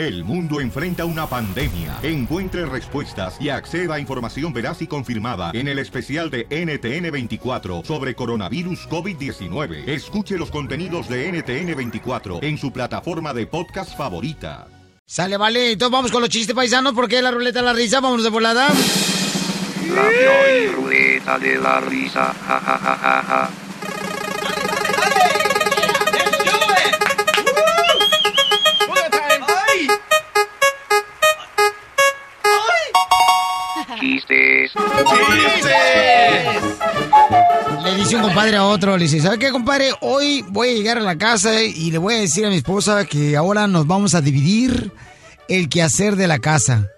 El mundo enfrenta una pandemia. Encuentre respuestas y acceda a información veraz y confirmada en el especial de NTN24 sobre coronavirus COVID-19. Escuche los contenidos de NTN24 en su plataforma de podcast favorita. Sale, vale. Entonces vamos con los chistes paisanos porque la ruleta de la risa. Vámonos de volada. La y ruleta de la risa. Ja, ja, ja, Chistes. Le dice un compadre a otro, le dice, ¿sabe qué, compadre? Hoy voy a llegar a la casa y le voy a decir a mi esposa que ahora nos vamos a dividir el quehacer de la casa.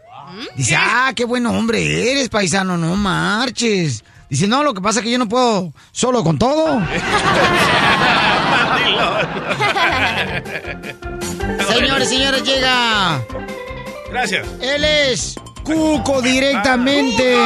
Dice, ah, qué buen hombre eres, paisano, no marches. Dice, no, lo que pasa es que yo no puedo solo con todo. Señores, señores, llega. Gracias. Él es Cuco directamente.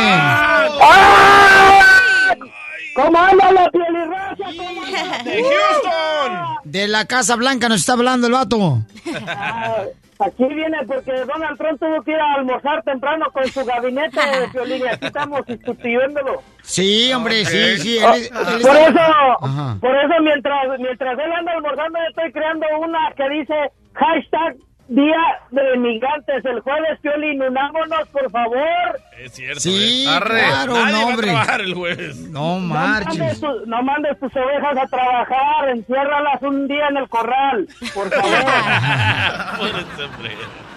¿Cómo anda la anda? ¡De Houston! De la Casa Blanca nos está hablando el vato. Ah, Aquí viene porque Donald Trump tuvo que ir a almorzar temprano con su gabinete de violín y aquí estamos sustituyéndolo. Sí, hombre, sí, sí. Él él por está- eso, Ajá. por eso mientras, mientras él anda almorzando, yo estoy creando una que dice hashtag Día de Migrantes. El jueves, Piolín, unámonos, por favor. Es cierto. Sí, ¿eh? Arre, claro, nadie no, va a hombre. trabajar el jueves. No No mandes, marches. tu- no mandes tus ovejas a trabajar, enciérralas un día en el corral, por favor.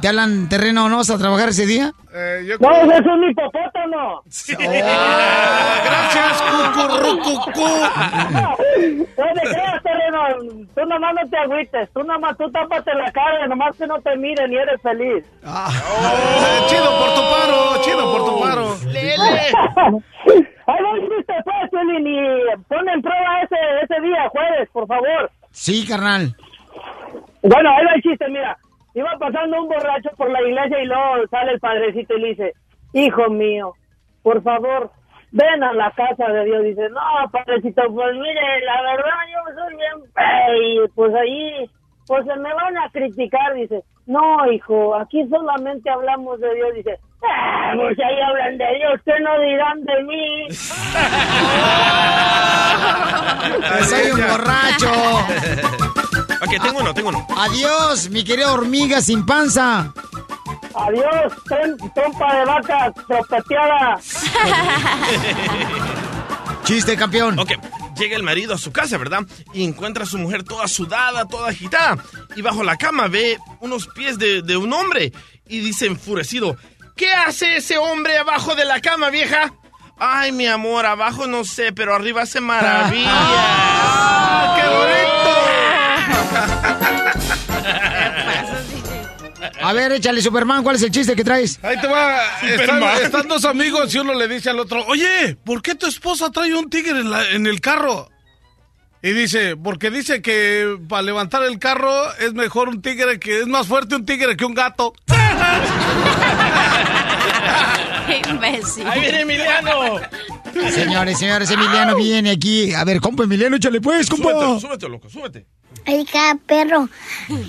¿Te hablan terreno o no vas a trabajar ese día? Eh, yo no, creo- ese es un hipopótamo. Gracias, cucurrucucú. No te creas, terreno. Tú nomás no te agüites. Tú nomás, tú tápate la cara, nomás que no te miren y eres feliz. Oh, chido por tu paro, chido por tu paro. Ahí va el chiste, pues, Piolín, y pon en prueba ese, ese día, jueves, por favor. Sí, carnal. Bueno, ahí va el chiste, mira. Iba pasando un borracho por la iglesia y luego sale el padrecito y le dice, hijo mío, por favor, ven a la casa de Dios. Dice, no, padrecito, pues mire, la verdad yo soy bien fey, pues ahí, pues se me van a criticar. Dice, no, hijo, aquí solamente hablamos de Dios. Dice, ah, pues ahí hablan de Dios, ¿qué no dirán de mí? Soy un borracho. Ok, tengo uno, tengo uno. Adiós, mi querida hormiga sin panza. Adiós, trom- trompa de vaca tropeteada. Chiste, campeón. Ok, llega el marido a su casa, ¿verdad? Y encuentra a su mujer toda sudada, toda agitada. Y bajo la cama ve unos pies de, de un hombre. Y dice enfurecido, ¿qué hace ese hombre abajo de la cama, vieja? Ay, mi amor, abajo no sé, pero arriba hace maravillas. ¡Ah, ¡Qué A ver, échale, Superman, ¿cuál es el chiste que traes? Ahí te va. Están, dos amigos y uno le dice al otro, oye, ¿por qué tu esposa trae un tigre en, la- en el carro? Y dice, porque dice que para levantar el carro es mejor un tigre que es más fuerte un tigre que un gato. Qué imbécil. ¡Ahí viene Emiliano! Señores, señores, Emiliano viene aquí. A ver, compa Emiliano, échale pues, compa. Súbete, súbete, loco, súbete. Oiga, perro,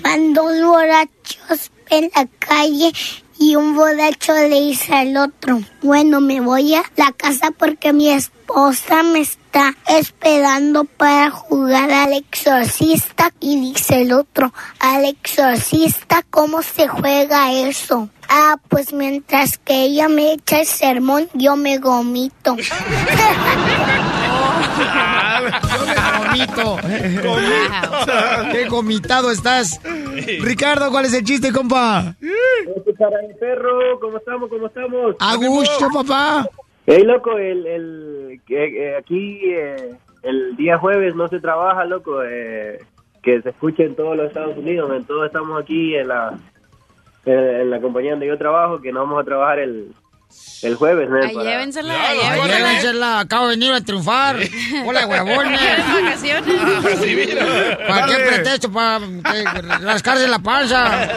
van dos borrachos en la calle y un borracho le dice al otro, bueno, me voy a la casa porque mi esposa me está esperando para jugar al exorcista. Y dice el otro, al exorcista, ¿cómo se juega eso? Ah, pues mientras que ella me echa el sermón, yo me gomito. Gomito. Qué gomitado estás. Ricardo, ¿cuál es el chiste, compa? Para mi perro, ¿cómo estamos? ¿Cómo estamos? A gusto, papá. Ey, loco, el, el, que- eh, aquí eh, el día jueves no se trabaja, loco. eh, que se escuche en todos los Estados Unidos. En todos estamos aquí en la, en, en la compañía donde yo trabajo, que no vamos a trabajar el, el jueves. ¿no? Ay, Para- llévensela, llévensela. llévensela, acabo de venir a triunfar. Hola, huevones. ¿Quieres vacaciones? ¿Para qué pretexto? Para rascarse la panza.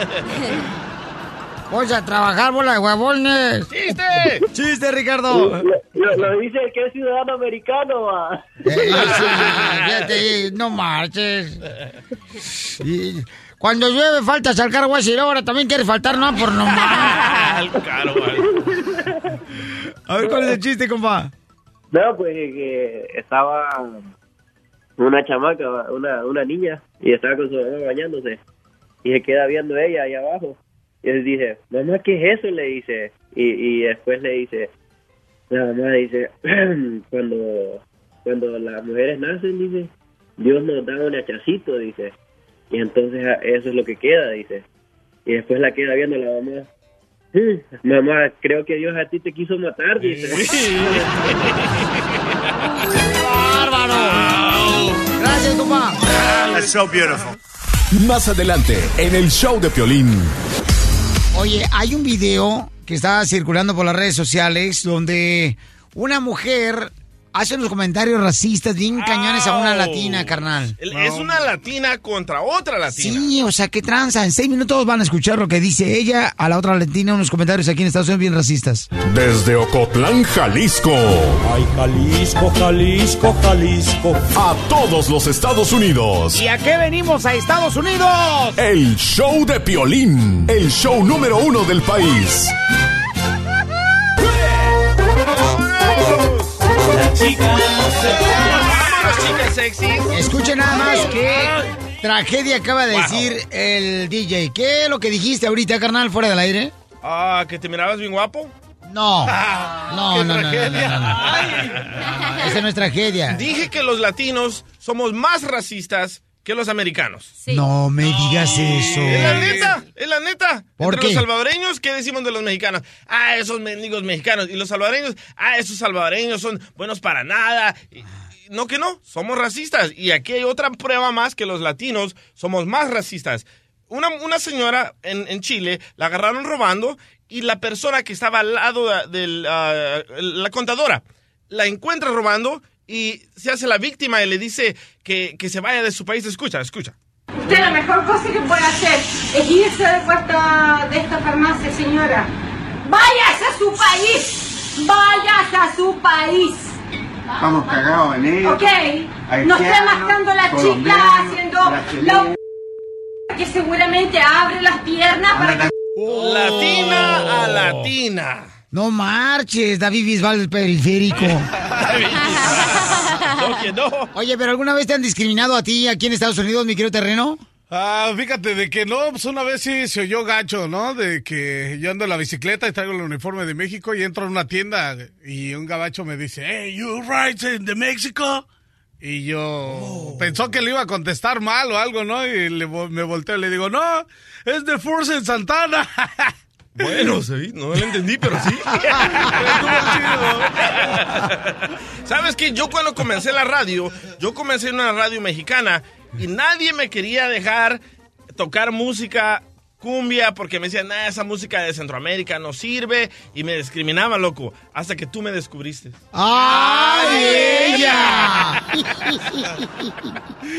Voy a trabajar, bola de huevones. ¡Chiste! Chiste, Ricardo. Lo, lo dice que es ciudadano americano, va. Eh, sí, no marches. Y- Cuando llueve faltas al cargo y ahora también quieres faltar, no, por nomás. Al caro, vale. A ver, ¿cuál es el chiste, compa? No, pues que estaba una chamaca, una, una niña, y estaba con su mamá bañándose. Y se queda viendo ella ahí abajo. Y él dice, mamá, ¿qué es eso? Le dice. Y, y después le dice, la mamá dice, cuando, cuando las mujeres nacen, dice, Dios nos da un hachacito, dice. Y entonces a- eso es lo que queda, dice. Y después la queda viendo la mamá. "Mm, Mamá, creo que Dios a ti te quiso matar, dice. ¡Bárbaro! Gracias, compa. That's so beautiful. Más adelante, en el show de Piolín. Oye, hay un video que está circulando por las redes sociales donde una mujer hace unos comentarios racistas bien cañones a una latina, carnal. El- Es una latina contra otra latina. Sí, o sea, qué tranza. En seis minutos van a escuchar lo que dice ella a la otra latina, unos comentarios aquí en Estados Unidos bien racistas. Desde Ocotlán, Jalisco. Ay, Jalisco, Jalisco, Jalisco. A todos los Estados Unidos. ¿Y a qué venimos a Estados Unidos? El show de Piolín. El show número uno del país. Chicas sexy. Escuchen nada más qué tragedia acaba de Wow. decir el DJ. ¿Qué es lo que dijiste ahorita, carnal, fuera del aire? Ah, que te mirabas bien guapo. No. Ah, No, no, no, no, tragedia. no, no, no. Esa no es tragedia. Dije que los latinos somos más racistas que los americanos. No me digas eso. Es la neta, es la neta. ¿Por Entre qué? los salvadoreños, ¿qué decimos de los mexicanos? Ah, esos mendigos mexicanos. Y los salvadoreños, ah, esos salvadoreños son buenos para nada. Y- no que no, somos racistas. Y aquí hay otra prueba más que los latinos somos más racistas. Una, una señora en, en Chile la agarraron robando y la persona que estaba al lado de la contadora la encuentra robando y se hace la víctima y le dice que, que se vaya de su país. Escucha, escucha. Usted la mejor cosa que puede hacer es irse de puerta de esta farmacia, señora. ¡Váyase a su país! ¡Váyase a su país! Estamos cagados en ello. ¿Ok? No esté mascando la chica haciendo la que seguramente abre las piernas para que... Latina a latina. No marches, David Bisbal del periférico. No, que no. Oye, ¿pero alguna vez te han discriminado a ti aquí en Estados Unidos, mi querido terreno? Ah, fíjate, de que no, pues una vez sí se oyó gacho, ¿no? De que yo ando en la bicicleta y traigo el uniforme de México y entro a una tienda y un gabacho me dice, hey, you in the Mexico? Y yo pensó que le iba a contestar mal o algo, ¿no? Y le me volteo y le digo, no, es de Force en Santana. Bueno, sí, no lo entendí, pero sí. ¿Sabes qué? Yo cuando comencé la radio, yo comencé en una radio mexicana y nadie me quería dejar tocar música cumbia porque me decían, nah, esa música de Centroamérica no sirve y me discriminaban, loco, hasta que tú me descubriste. ¡Ay, ella!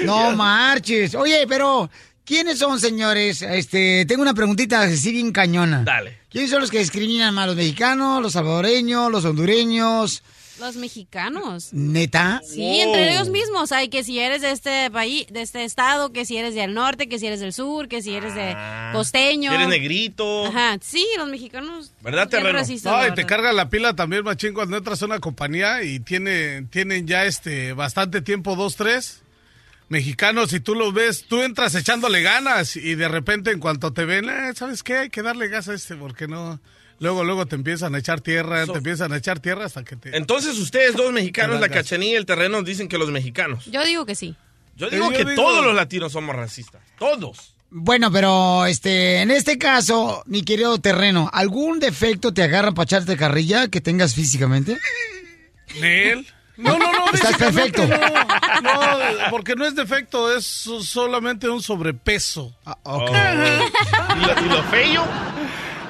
No marches. Oye, pero ¿quiénes son, señores? Este, tengo una preguntita así bien cañona. Dale. ¿Quiénes son los que discriminan más? ¿Los mexicanos, los salvadoreños, los hondureños? Los mexicanos. ¿Neta? Sí, entre ellos mismos. Hay que si eres de este país, de este estado, que si eres del norte, que si eres del sur, que si eres de costeño. Si eres negrito. Ajá, sí, los mexicanos. ¿Verdad, terreno? No, y te carga la pila también, machín, cuando entras a una compañía y tiene, tienen ya este bastante tiempo, dos, tres mexicanos, y tú los ves, tú entras echándole ganas y de repente en cuanto te ven, eh, ¿sabes qué? Hay que darle gas a este porque no... Luego, luego te empiezan a echar tierra, So- te empiezan a echar tierra hasta que te... Entonces ustedes dos mexicanos, la cachanilla y el terreno, dicen que los mexicanos. Yo digo que sí. Yo digo Yo que digo- todos los latinos somos racistas. Todos. Bueno, pero este, en este caso, mi querido terreno, ¿algún defecto te agarra para echarte carrilla que tengas físicamente? ¿Nel? No, no, no. Estás perfecto. No, no, porque no es defecto, es so- solamente un sobrepeso. ok. ¿Y lo, y lo feo?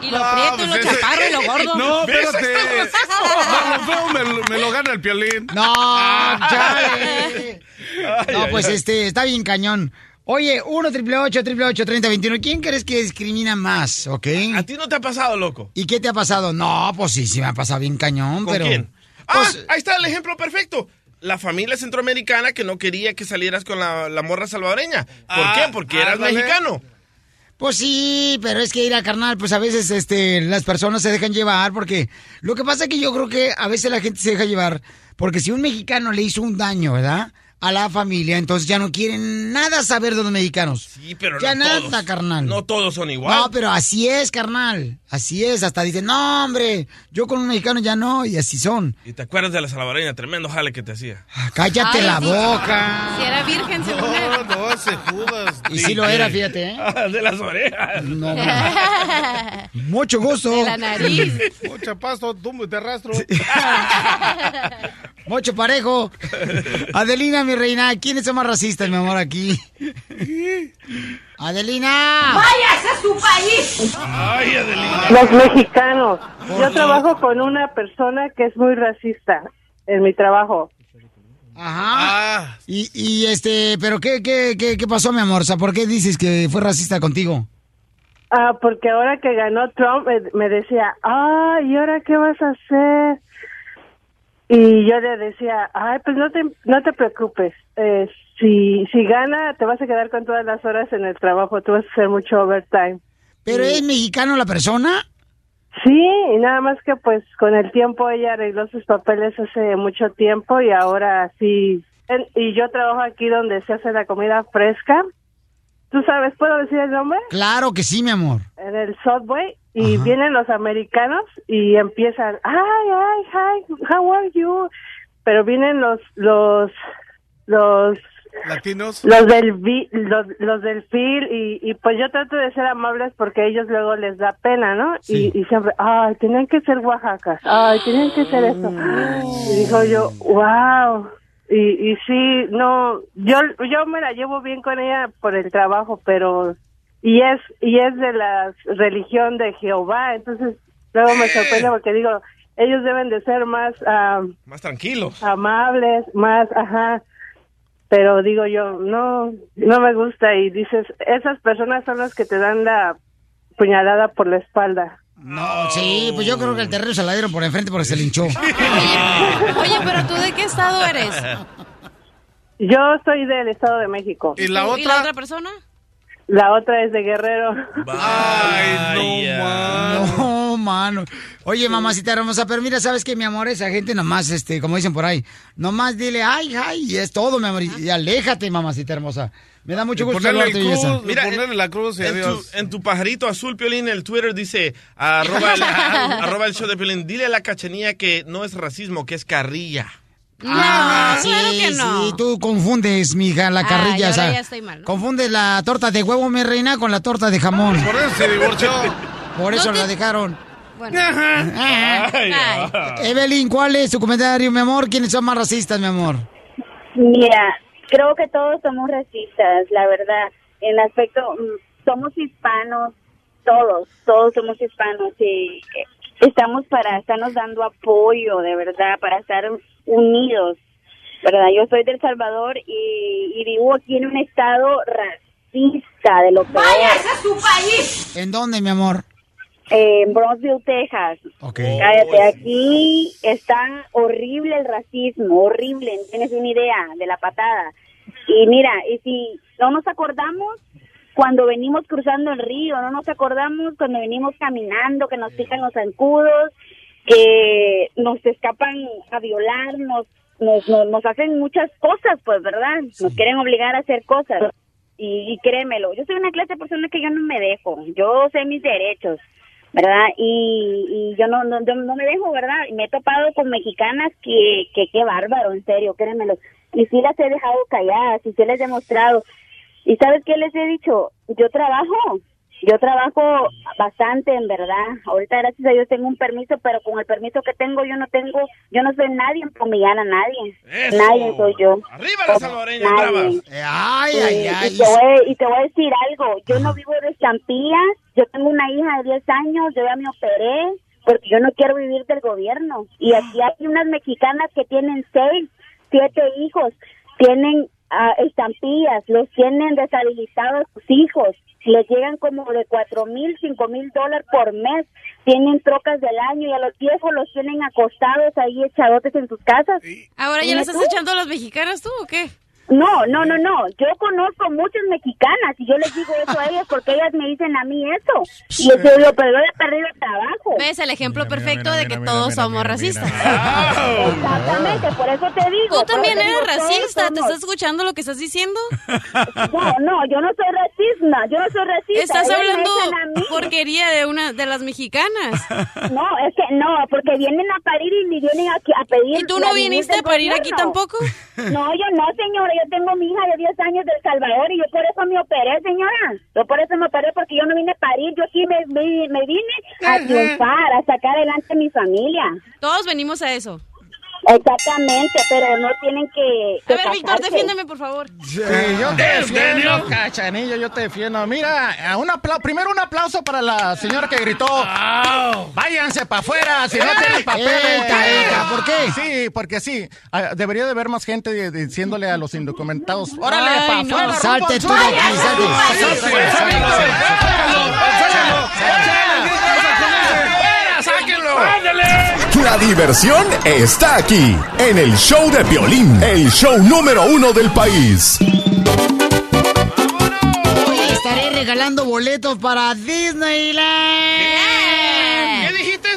Y lo prieto, y lo chaparro, y lo gordo. No, espérate. No, lo feo me, lo- me lo gana el piolín. No, chale. No, pues este, está bien cañón. Oye, 1 triple 8 triple 8 30 21. ¿Quién crees que discrimina más, ok? ¿A ti no te ha pasado, loco? ¿Y qué te ha pasado? No, pues sí, sí me ha pasado bien cañón, ¿Con pero... quién? Ah, ahí está el ejemplo perfecto. La familia centroamericana que no quería que salieras con la, la morra salvadoreña. ¿Por Ah, qué? Porque eras ándale. mexicano. Pues sí, pero es que ir a carnal, pues a veces este, las personas se dejan llevar porque lo que pasa es que yo creo que a veces la gente se deja llevar porque si un mexicano le hizo un daño, ¿verdad? A la familia, entonces ya no quieren nada saber de los mexicanos. Sí, pero ya no nada, todos. carnal. No todos son igual. No, pero así es, carnal. Así es. Hasta dicen, no, hombre, yo con un mexicano ya no, y así son. ¿Y te acuerdas de la salvadoreña? Tremendo jale que te hacía. Cállate Ay, la sí. boca. Si era virgen, según No, él. no, ese Judas. Y sí lo era, fíjate, ¿eh? de las orejas. No, Mucho gusto. De la nariz. Mucha pasto, tumbo y te arrastro. Mucho parejo. Adelina, mi reina, ¿quiénes son más racistas, mi amor, aquí? Adelina. ¡Váyase a su país! Ay, Adelina. Los mexicanos. ¿Por Yo trabajo con una persona que es muy racista en mi trabajo. Ajá. Ah, Y, y este, pero qué, qué, qué, qué pasó, mi amor? O sea, ¿por qué dices que fue racista contigo? Ah, porque ahora que ganó Trump me, me decía, ah, ¿y ahora qué vas a hacer? Y yo le decía, ay, pues no te, no te preocupes. Eh, si, si gana, te vas a quedar con todas las horas en el trabajo. Tú vas a hacer mucho overtime. ¿Pero es mexicano la persona? Sí, y nada más que pues con el tiempo ella arregló sus papeles hace mucho tiempo y ahora sí. En- y yo trabajo aquí donde se hace la comida fresca. ¿Tú sabes, puedo decir el nombre? Claro que sí, mi amor. En el Subway. Y Ajá. vienen los americanos y empiezan, ay, ay, hi, how are you? Pero vienen los, los, los latinos. los del vi- los, los del FIL y, y pues yo trato de ser amables porque a ellos luego les da pena, ¿no? Sí. Y, y siempre, ay, tienen que ser Oaxacas, ay, tienen que ser esto. Y dijo yo, wow. Y, y sí, no, yo, yo me la llevo bien con ella por el trabajo, pero, y es, y es de la religión de Jehová, entonces luego me sorprende porque digo, ellos deben de ser más, ah, Más tranquilos. amables, más, ajá. Pero digo yo, no, no me gusta y dices, esas personas son las que te dan la puñalada por la espalda. No, sí, pues yo creo que el terreno se la dieron por enfrente porque se linchó. Oye, pero tú de qué estado eres? Yo soy del Estado de México. ¿Y la ¿Y la otra? persona? La otra es de Guerrero. Ay, no, man. No, mano. Oye, mamacita hermosa, pero mira, ¿sabes qué, mi amor? Esa gente nomás, este, como dicen por ahí, nomás dile, ay, ay, y es todo, mi amor, y y aléjate, mamacita hermosa. Me da mucho gusto ponerle, saludarte, el belleza. cruz, Mira, ponerle la cruz y En tu, adiós. en tu pajarito azul, Piolín, el Twitter dice, arroba el, arroba el show de Piolín, dile a la cachanilla que no es racismo, que es carrilla. Ah, No, sí, claro que no. sí, tú confundes, mija, la carrilla, o ahora sea, ya estoy mal, ¿no? confundes la torta de huevo, mi reina, con la torta de jamón. Por eso se divorció. Por eso No te- la dejaron. Bueno. Ay, Ay. Evelyn, ¿cuál es tu comentario, mi amor? ¿Quiénes son más racistas, mi amor? Mira, creo que todos somos racistas, la verdad. En aspecto, mm, somos hispanos, todos, todos somos hispanos y eh, estamos para estarnos dando apoyo, de verdad, para estar unidos, ¿verdad? Yo soy del Salvador y, y vivo aquí en un estado racista, de lo peor, ¡Váyase a su país! ¿En dónde, mi amor? En Bronzeville, Texas. Ok. Cállate, aquí está horrible el racismo, horrible, no tienes una idea de la patada. Y mira, y si no nos acordamos cuando venimos cruzando el río, no nos acordamos cuando venimos caminando, que nos pican los zancudos, que nos escapan a violar, nos, nos, nos, nos hacen muchas cosas, pues, ¿verdad? Nos quieren obligar a hacer cosas. Y, y créemelo, yo soy una clase de persona que yo no me dejo, yo sé mis derechos. ¿Verdad? Y, y yo no, no, no me dejo, ¿verdad? Y me he topado con mexicanas que, que qué bárbaro, en serio, créemelo. Y sí las he dejado calladas, y sí les he demostrado. ¿Y sabes qué les he dicho? Yo trabajo, yo trabajo bastante, en verdad. Ahorita, gracias a Dios, tengo un permiso, pero con el permiso que tengo, yo no tengo, yo no soy nadie en humillar a nadie. Eso. Nadie soy yo. Arriba las salvadoreñas bravas. Eh, Ay, Sí, ay, ay. Y te, voy, y te voy a decir algo, yo no vivo de estampillas, yo tengo una hija de 10 años, yo ya me operé, porque yo no quiero vivir del gobierno. Y aquí hay unas mexicanas que tienen 6, 7 hijos, tienen ah, estampillas, los tienen deshabilitados sus hijos, les llegan como de cuatro mil, cinco mil dólares por mes, tienen trocas del año y a los viejos los tienen acostados ahí echadotes en sus casas. Ahora ya Dime le estás tú. echando a las mexicanas tú o qué? No, no, no, no. Yo conozco muchas mexicanas y yo les digo eso a ellas porque ellas me dicen a mí eso. Y yo digo, pero yo he perdido el trabajo. ¿Ves el ejemplo perfecto de que todos somos racistas? Exactamente, por eso te digo. Tú también eres digo, racista, ¿te estás escuchando lo que estás diciendo? No, no, yo no soy racista, yo no soy racista. Estás Ellas hablando porquería de una de las mexicanas. No, es que no, porque vienen a parir y vienen aquí a pedir. ¿Y tú no viniste a parir aquí tampoco? No, yo no, señora. Yo tengo mi hija de 10 años del Salvador y yo por eso me operé, señora. Yo por eso me operé porque yo no vine a parir. Yo aquí me, me, me vine a triunfar, a sacar adelante a mi familia. Todos venimos a eso. Exactamente, pero no tienen que. A ver, Víctor, defiéndeme, por favor. Sí, yo te defiendo, cachanillo, yo te defiendo. Mira, a un apla- primero un aplauso para la señora que gritó. Váyanse para afuera, si no tienen papeles. Eita, ¿por qué? Sí, porque sí. ah, Debería de haber más gente diciéndole a los indocumentados. Órale, para no. afuera. Salte tú de aquí, sur". salte. Sáquenlo. La diversión está aquí, en el show de Piolín, el show número uno del país. Hoy estaré regalando boletos para Disneyland. ¿Qué dijiste?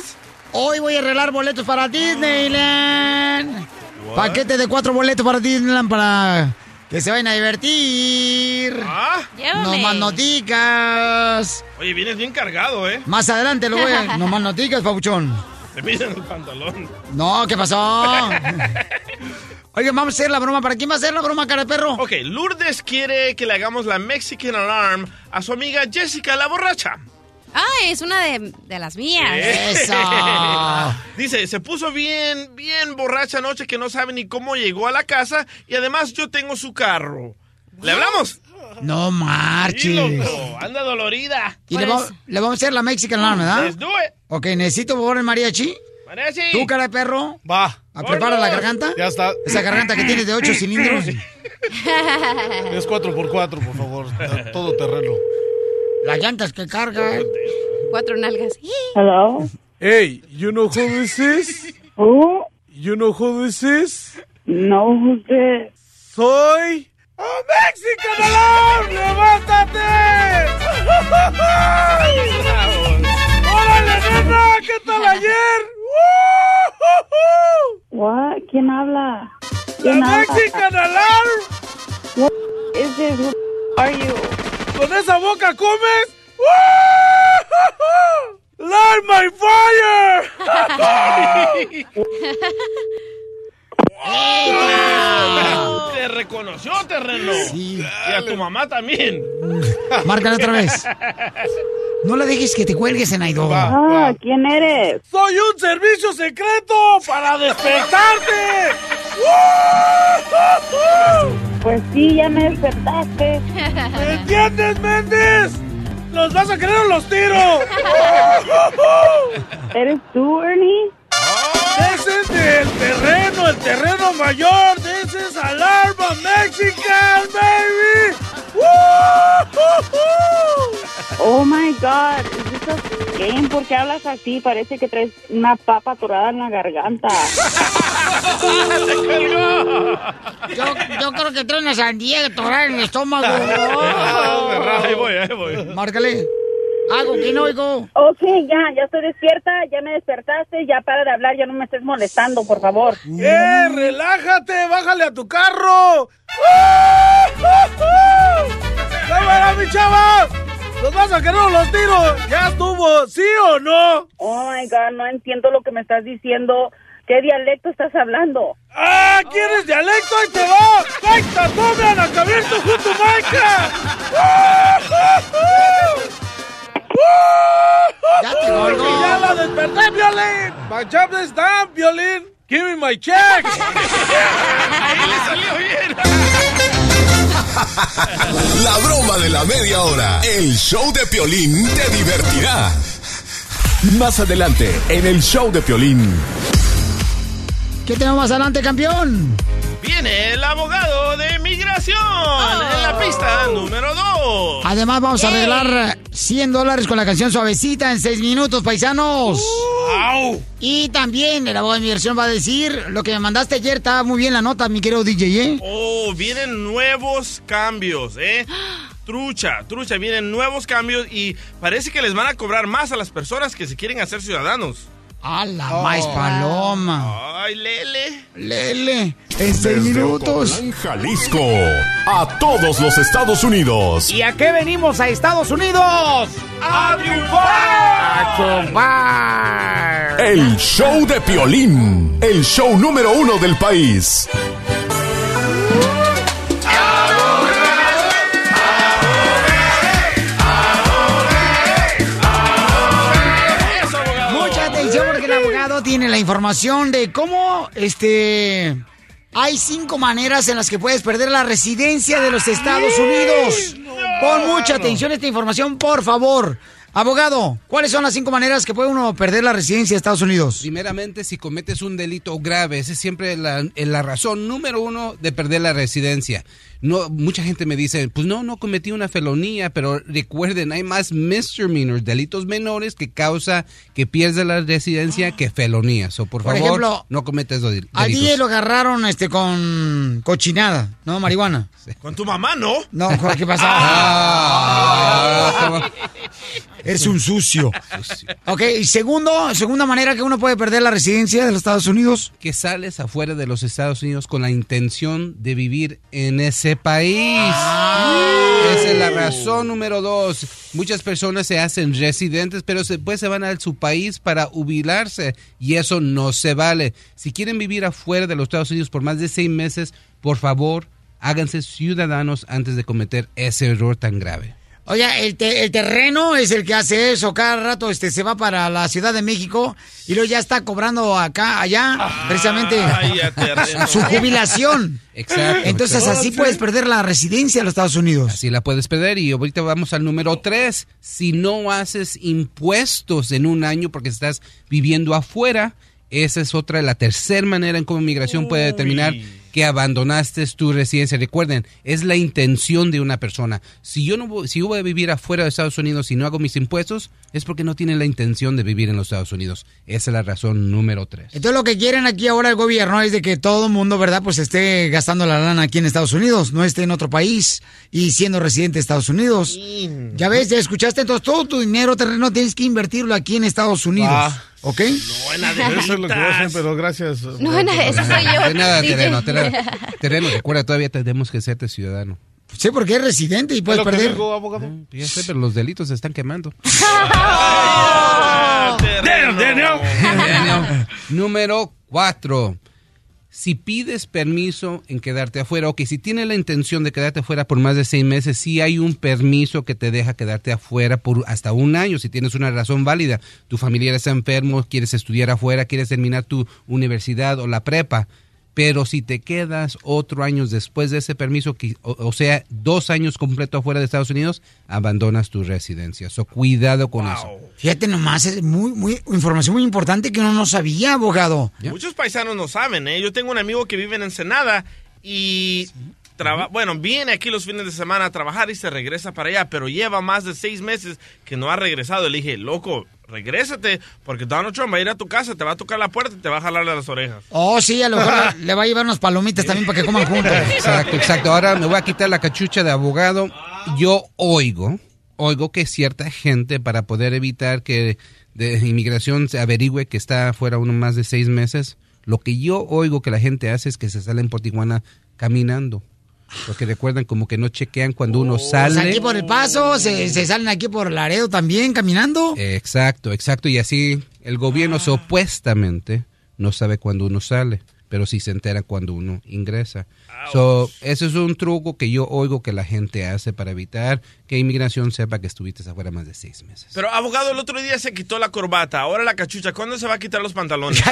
Hoy voy a regalar boletos para Disneyland. Paquete de cuatro boletos para Disneyland para que se vayan a divertir. Ah, No más noticas. Oye, vienes bien cargado, ¿eh? Más adelante lo voy a... No más noticas, papuchón. Te piden el pantalón. No, ¿qué pasó? Oigan, vamos a hacer la broma. ¿Para quién va a hacer la broma, cara de perro? Ok, Lourdes quiere que le hagamos la Mexican Alarm a su amiga Jessica, la borracha. Ah, es una de, de las mías. Dice, se puso bien, bien borracha anoche que no sabe ni cómo llegó a la casa y además yo tengo su carro. ¿Le hablamos? No Sí, marches. loco, anda dolorida. Y le, va- le vamos a hacer la Mexican Alarm, ¿verdad? Let's do it. Ok, necesito por favor el mariachi. Mariachi. ¿Tú, cara de perro? Va. ¿A prepara la garganta? Ya está. Esa garganta que tienes de ocho cilindros. Es 4x4, por favor. Todo terreno. Las llantas que cargan. Cuatro nalgas. Hello. Hey, you know who this is? Who? You know who this is? No, who's this? Soy... ¡A Mexican Alarm! ¡Levántate! ¡Órale, nena! ¿Qué tal ayer? What? ¿Quién habla? ¡La ¿Quién habla? Mexican Alarm! What is this? Who are you? ¿Con esa boca comes? ¡Light my fire! Te reconoció, terreno. Y a tu mamá también. Márcale otra vez. No le dejes que te cuelgues, Enaido. Ah, ¿quién eres? ¡Soy un servicio secreto para despertarte! Pues sí, ya me despertaste. ¿Me entiendes, Méndez? ¡Los vas a querer o los tiro! ¿Eres tú, Ernie? ¡Ese es del terreno, el terreno mayor! ¡Ese es Alarma Mexican, baby! Oh my God, ¿es a game? ¿Por qué hablas así? Parece que traes una papa atorada en la garganta. Yo, yo creo que trae una sandía que torada en el estómago. Ahí voy, ahí voy. Márcale. Hago que no oigo. Ok, ya, ya estoy despierta, ya me despertaste, ya para de hablar, ya no me estés molestando, por favor. ¡Eh, relájate! ¡Bájale a tu carro! ¡Cámara, mi chava! ¡Los vas a querer los tiro! ¡Ya estuvo! ¿Sí o no? Oh my God, no entiendo lo que me estás diciendo. ¿Qué dialecto estás hablando? ¡Ah! ¿Quieres dialecto? ¡Ahí te va! ¡Kaita, tome a la cabeza junto Maika! ¡Ya te colgó! ¡Ya la desperté, Violín! ¡My job is done, Violín! ¡Give me my check! Ahí le salió bien. La broma de la media hora. El show de Piolín te divertirá. Más adelante, en el show de Piolín. ¿Qué tenemos más adelante, campeón? Viene el abogado de migración en la pista número 2. Además, vamos a arreglar 100 dólares con la canción Suavecita en 6 minutos, paisanos. Y también el abogado de migración va a decir lo que me mandaste ayer. Estaba muy bien la nota, mi querido DJ, ¿eh? Oh, vienen nuevos cambios, ¿eh? Trucha, trucha, vienen nuevos cambios y parece que les van a cobrar más a las personas que se quieren hacer ciudadanos. ¡A la más paloma! ¡Ay, Lele! Lele, en 6 Desde minutos. Ocotlán, Jalisco, a todos los Estados Unidos. ¿Y a qué venimos a Estados Unidos? ¡A triunfar! ¡A triunfar! El show de Piolín, el show número uno del país. Tiene la información de cómo, este, hay cinco maneras en las que puedes perder la residencia de los Estados Unidos. Pon mucha atención a esta información, por favor. Abogado, ¿cuáles son las cinco maneras que puede uno perder la residencia de Estados Unidos? Primeramente, si cometes un delito grave, esa es siempre la, la razón número uno de perder la residencia. No, mucha gente me dice, pues no, no cometí una felonía, pero recuerden, hay más misdemeanors, delitos menores que causa que pierdas la residencia que felonías. O por, Por favor, ejemplo, no cometas esos del- Al delitos. DJ lo agarraron este con cochinada, ¿no? Marihuana. Con tu mamá, ¿no? No, ¿qué pasa? Ah, Eres un sucio. Ok, y segundo, segunda manera que uno puede perder la residencia de los Estados Unidos. que sales afuera de los Estados Unidos con la intención de vivir en ese país. Esa es la razón número dos. Muchas personas se hacen residentes, pero después se van a su país para jubilarse y eso no se vale. Si quieren vivir afuera de los Estados Unidos por más de seis meses, por favor, háganse ciudadanos antes de cometer ese error tan grave. Oye, el, te- el terreno es el que hace eso. Cada rato este, se va para la Ciudad de México y luego ya está cobrando acá, allá, precisamente Ay, ya terreno. su jubilación. Exacto. Entonces exacto. así puedes perder la residencia de los Estados Unidos. Así la puedes perder. Y ahorita vamos al número tres. Si no haces impuestos en un año porque estás viviendo afuera, esa es otra, la tercera manera en cómo migración puede determinar que abandonaste tu residencia. Recuerden, es la intención de una persona. Si yo no voy, si yo voy a vivir afuera de Estados Unidos y no hago mis impuestos, es porque no tienen la intención de vivir en los Estados Unidos. Esa es la razón número tres. Entonces lo que quieren aquí ahora el gobierno es de que todo el mundo, ¿verdad? Pues esté gastando la lana aquí en Estados Unidos, no esté en otro país y siendo residente de Estados Unidos. Ya ves, ya escuchaste, entonces todo tu dinero terreno tienes que invertirlo aquí en Estados Unidos. Ah. ¿Ok? Eso es lo que voy a hacer, pero gracias. No, no, eso soy yo. De nada, DJ. terreno, terreno. Terreno, recuerda, todavía tenemos que hacerte ciudadano. Sí, porque es residente y puedes perder. digo, abogado? Ya sé, pero los delitos se están quemando. Terreno. Número cuatro. Si pides permiso en quedarte afuera, o que si tienes la intención de quedarte afuera por más de seis meses, sí hay un permiso que te deja quedarte afuera por hasta un año, si tienes una razón válida. Tu familiar está enfermo, quieres estudiar afuera, quieres terminar tu universidad o la prepa. Pero si te quedas otro año después de ese permiso, o sea, dos años completo afuera de Estados Unidos, abandonas tu residencia. So, cuidado con eso. Fíjate nomás, es muy, muy, información muy importante que uno no sabía, abogado. Muchos paisanos no saben, ¿eh? Yo tengo un amigo que vive en Ensenada y traba- bueno, viene aquí los fines de semana a trabajar y se regresa para allá, pero lleva más de seis meses que no ha regresado. Le dije, loco, regrésate, porque Donald Trump va a ir a tu casa, te va a tocar la puerta y te va a jalar las orejas. Oh, sí, a lo mejor le va a llevar unas palomitas también para que coman juntos. Exacto, exacto. Ahora me voy a quitar la cachucha de abogado. Yo oigo, oigo que cierta gente para poder evitar que de inmigración se averigüe que está fuera uno más de seis meses, lo que yo oigo que la gente hace es que se salen por Tijuana caminando. Porque recuerdan como que no chequean cuando uno Pues sale. aquí por el paso, se, se salen aquí por Laredo también caminando. Exacto, exacto. Y así el gobierno Ah. supuestamente no sabe cuándo uno sale, pero sí se entera cuando uno ingresa. So, ese es un truco que yo oigo que la gente hace para evitar que inmigración sepa que estuviste afuera más de seis meses. Pero, abogado, el otro día se quitó la corbata, ahora la cachucha. ¿Cuándo se va a quitar los pantalones?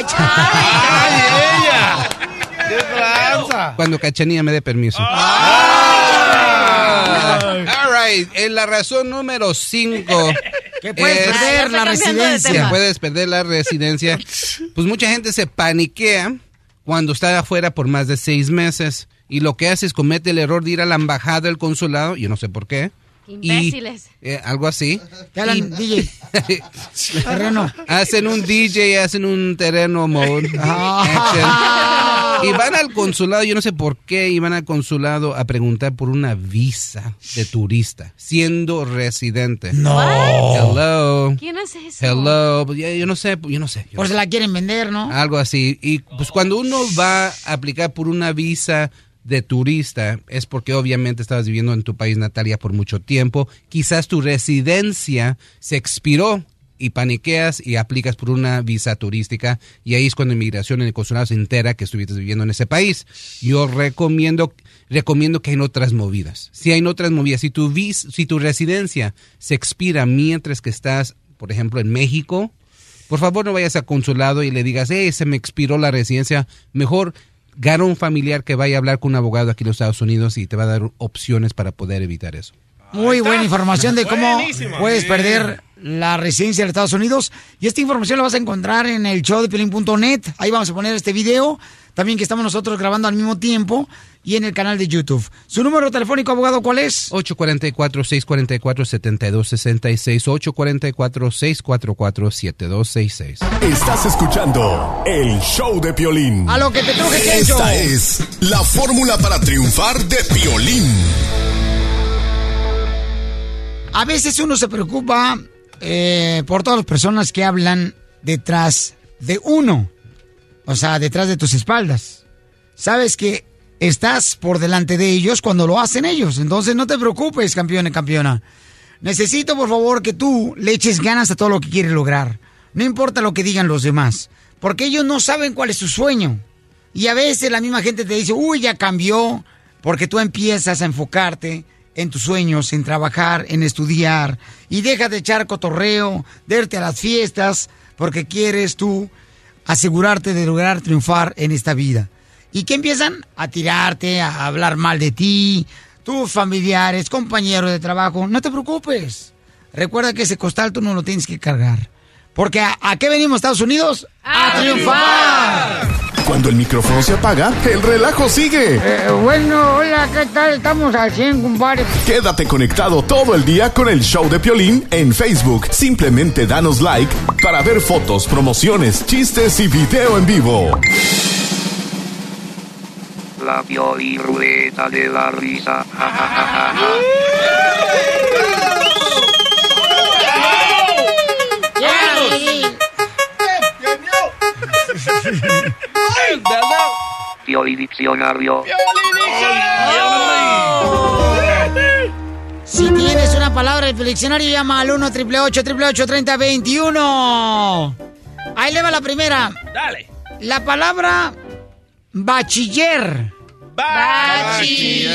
Cuando Cachanilla me dé permiso. Ah. All right, en la razón número 5. Que puedes perder la residencia. puedes perder la residencia. Pues mucha gente se paniquea cuando está afuera por más de seis meses. Y lo que hace es comete el error de ir a la embajada del consulado, yo no sé por qué. Y, Imbéciles. eh, algo así. Hablan, DJ. Terreno. Hacen un DJ, hacen un terreno mode. action. y van al consulado, yo no sé por qué, y van al consulado a preguntar por una visa de turista, siendo residente. No. Hello. ¿Quién hace eso? Hello. Yo no sé, yo no sé. yo Por si la quieren vender, ¿no? algo así. Y pues cuando uno va a aplicar por una visa de turista es porque obviamente estabas viviendo en tu país natal ya por mucho tiempo. Quizás tu residencia se expiró y paniqueas y aplicas por una visa turística y ahí es cuando inmigración en el consulado se entera que estuviste viviendo en ese país. Yo recomiendo recomiendo que hay otras movidas. Si hay otras movidas, si tu vis, si tu residencia se expira mientras que estás, por ejemplo, en México, por favor no vayas al consulado y le digas, hey, se me expiró la residencia. Mejor gana un familiar que vaya a hablar con un abogado aquí en los Estados Unidos y te va a dar opciones para poder evitar eso. Muy buena información de cómo Buenísimo. puedes perder la residencia de Estados Unidos. Y esta información la vas a encontrar en el show de Pelín.net. Ahí vamos a poner este video. También que estamos nosotros grabando al mismo tiempo. Y en el canal de YouTube. ¿Su número telefónico, abogado, cuál es? 844-644-7266. 844-644-7266. Estás escuchando el show de Piolín. A lo que te truje, Kencho. Esta es la fórmula para triunfar de Piolín. A veces uno se preocupa eh, por todas las personas que hablan detrás de uno. O sea, detrás de tus espaldas. Sabes que estás por delante de ellos cuando lo hacen ellos. Entonces no te preocupes, campeón y campeona. Necesito, por favor, que tú le eches ganas a todo lo que quieres lograr. No importa lo que digan los demás. Porque ellos no saben cuál es su sueño. Y a veces la misma gente te dice, uy, ya cambió. Porque tú empiezas a enfocarte en tus sueños, en trabajar, en estudiar. Y deja de echar cotorreo, de irte a las fiestas, porque quieres tú asegurarte de lograr triunfar en esta vida. ¿Y qué empiezan? A tirarte, a hablar mal de ti, tus familiares, compañeros de trabajo. No te preocupes. Recuerda que ese costal tú no lo tienes que cargar. Porque ¿a, a qué venimos, Estados Unidos? ¡A, triunfar! Cuando el micrófono se apaga, el relajo sigue. Eh, bueno, hola, ¿qué tal? Estamos al 100, compadre. Quédate conectado todo el día con el show de Piolín en Facebook. Simplemente danos like para ver fotos, promociones, chistes y video en vivo. La Piolín Ruleta de la Risa. Piolín Diccionario. Si tienes una palabra del diccionario, llama al 1 888 3021 Ahí le va la primera. Dale. La palabra bachiller. Bachiller.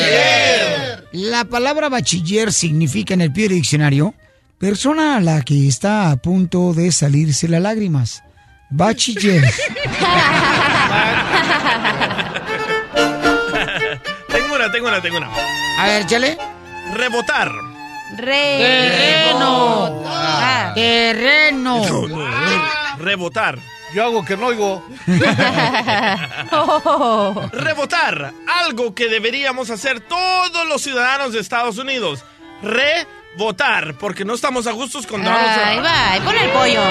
La palabra bachiller significa en el pie diccionario persona a la que está a punto de salirse las lágrimas. Bachiller. tengo una, tengo una, tengo una. A ver, chale. Rebotar. Terreno. Ah. Terreno. Rebotar. Yo hago que no oigo. Rebotar. Algo que deberíamos hacer todos los ciudadanos de Estados Unidos. Rebotar. Porque no estamos a gustos con Donald Ahí Trump. va, ahí pon el pollo.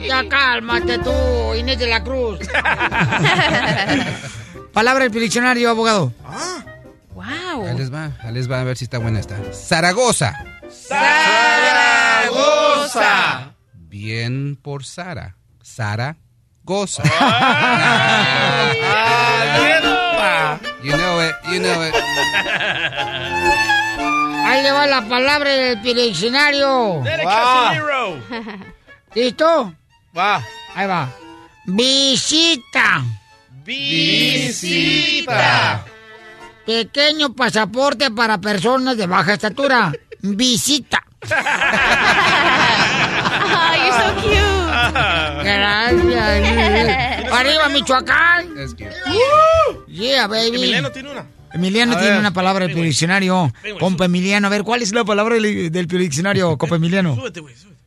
Ya cálmate tú, Inés de la Cruz. Palabra del diccionario, abogado. Wow. Ahí les va, ahí les va a ver si está buena esta. Zaragoza. Zaragoza. Bien por Sara. Sara Goza. you know it, you know it. Ahí le va la palabra del diccionario. Casimiro. ¿Listo? Va. Ahí va. Visita. Visita. Pequeño pasaporte para personas de baja estatura. Visita. Oh, you're so cute. Gracias. Arriba, Michoacán. That's cute. Yeah, baby. Emiliano tiene una. Emiliano A tiene ver. una palabra del diccionario. Compa Emiliano, a ver, ¿cuál es la palabra del, del diccionario, compa Emiliano? Súbete, güey, súbete.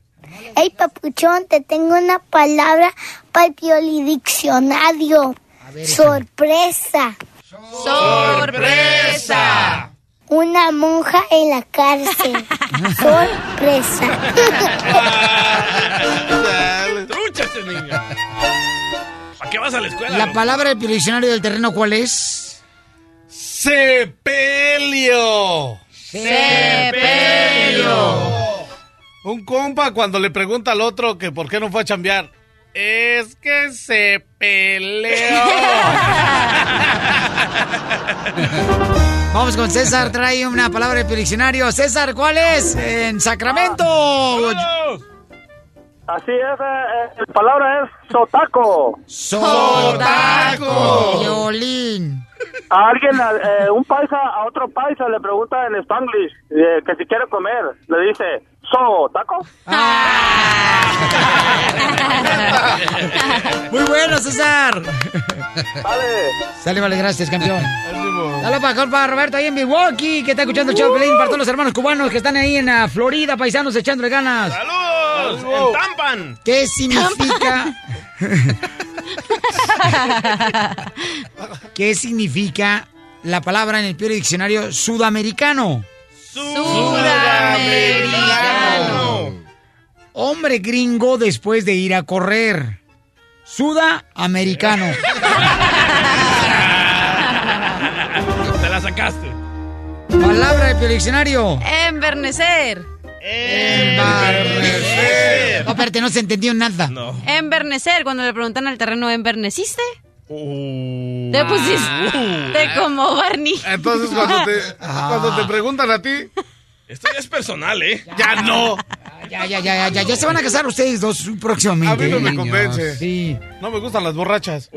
Hey, papuchón, te tengo una palabra para el piolidiccionario. Sorpresa. ¡Sorpresa! Una monja en la cárcel. Sorpresa. ¡Trucha este niño! ¿Para qué vas a la escuela? La palabra del diccionario del terreno, ¿cuál es? ¡Sepelio! ¡Sepelio! Un compa cuando le pregunta al otro que por qué no fue a chambear. Es que se peleó. Vamos con César, trae una palabra del diccionario. César, ¿cuál es? En Sacramento. Así es, eh, la palabra es sotaco. Sotaco. Violín. A alguien, eh, un paisa a otro paisa le pregunta en spanglish eh, que si quiere comer. Le dice, ¿sotaco? Muy bueno, César. Vale. Sale, vale, gracias, campeón. Saludos para compa Roberto ahí en Milwaukee, que está escuchando el show Pelín, para todos los hermanos cubanos que están ahí en ah, Florida, paisanos, echándole ganas. ¡Saludos! ¡En Tampan! ¿Qué significa? ¿Qué significa la palabra en el peor diccionario sudamericano? Sudamericano. Hombre gringo después de ir a correr. Sudamericano. Te la sacaste. Palabra del diccionario. Envernecer. Envernecer. No, espérate, no se entendió nada. No. Envernecer. Cuando le preguntan al terreno, ¿enverneciste? Uh. Te pusiste como Barney. Entonces cuando te, cuando te preguntan a ti, Esto ya es personal, ¿eh? ya no. Ya, ya, ya, ya, ya, ya se van a casar ustedes dos próximamente. A mí no me convence. Sí. No me gustan las borrachas.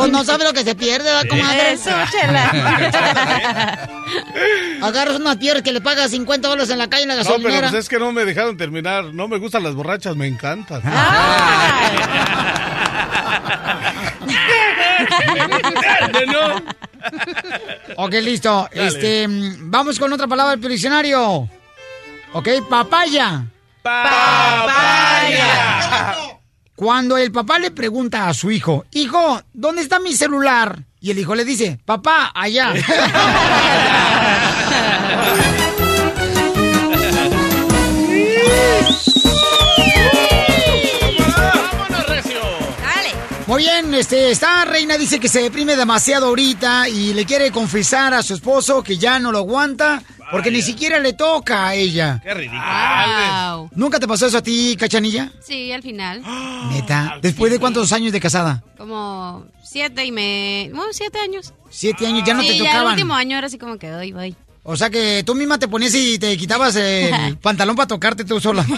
Pues no sabe lo que se pierde, ¿verdad, comadre? Eso, chela. Agarras una tierra que le paga 50 dólares en la calle en la No, pero gasolinera. pues es que no me dejaron terminar. No me gustan las borrachas, me encantan. no. Ok, listo. Este, mm, vamos con otra palabra del diccionario. Ok, papaya. Papaya. Cuando el papá le pregunta a su hijo, hijo, ¿dónde está mi celular? Y el hijo le dice, papá, allá. Muy bien, este, esta reina dice que se deprime demasiado ahorita y le quiere confesar a su esposo que ya no lo aguanta porque ni siquiera le toca a ella. ¡Qué ridículo! Wow. ¿Nunca te pasó eso a ti, cachanilla? Sí, al final. Neta. ¿Después de cuántos años de casada? Como siete y me... Bueno, siete años. Siete años, ya no sí, te ya el tocaban. último año era así como que doy, voy. O sea que tú misma te ponías y te quitabas el pantalón para tocarte tú sola.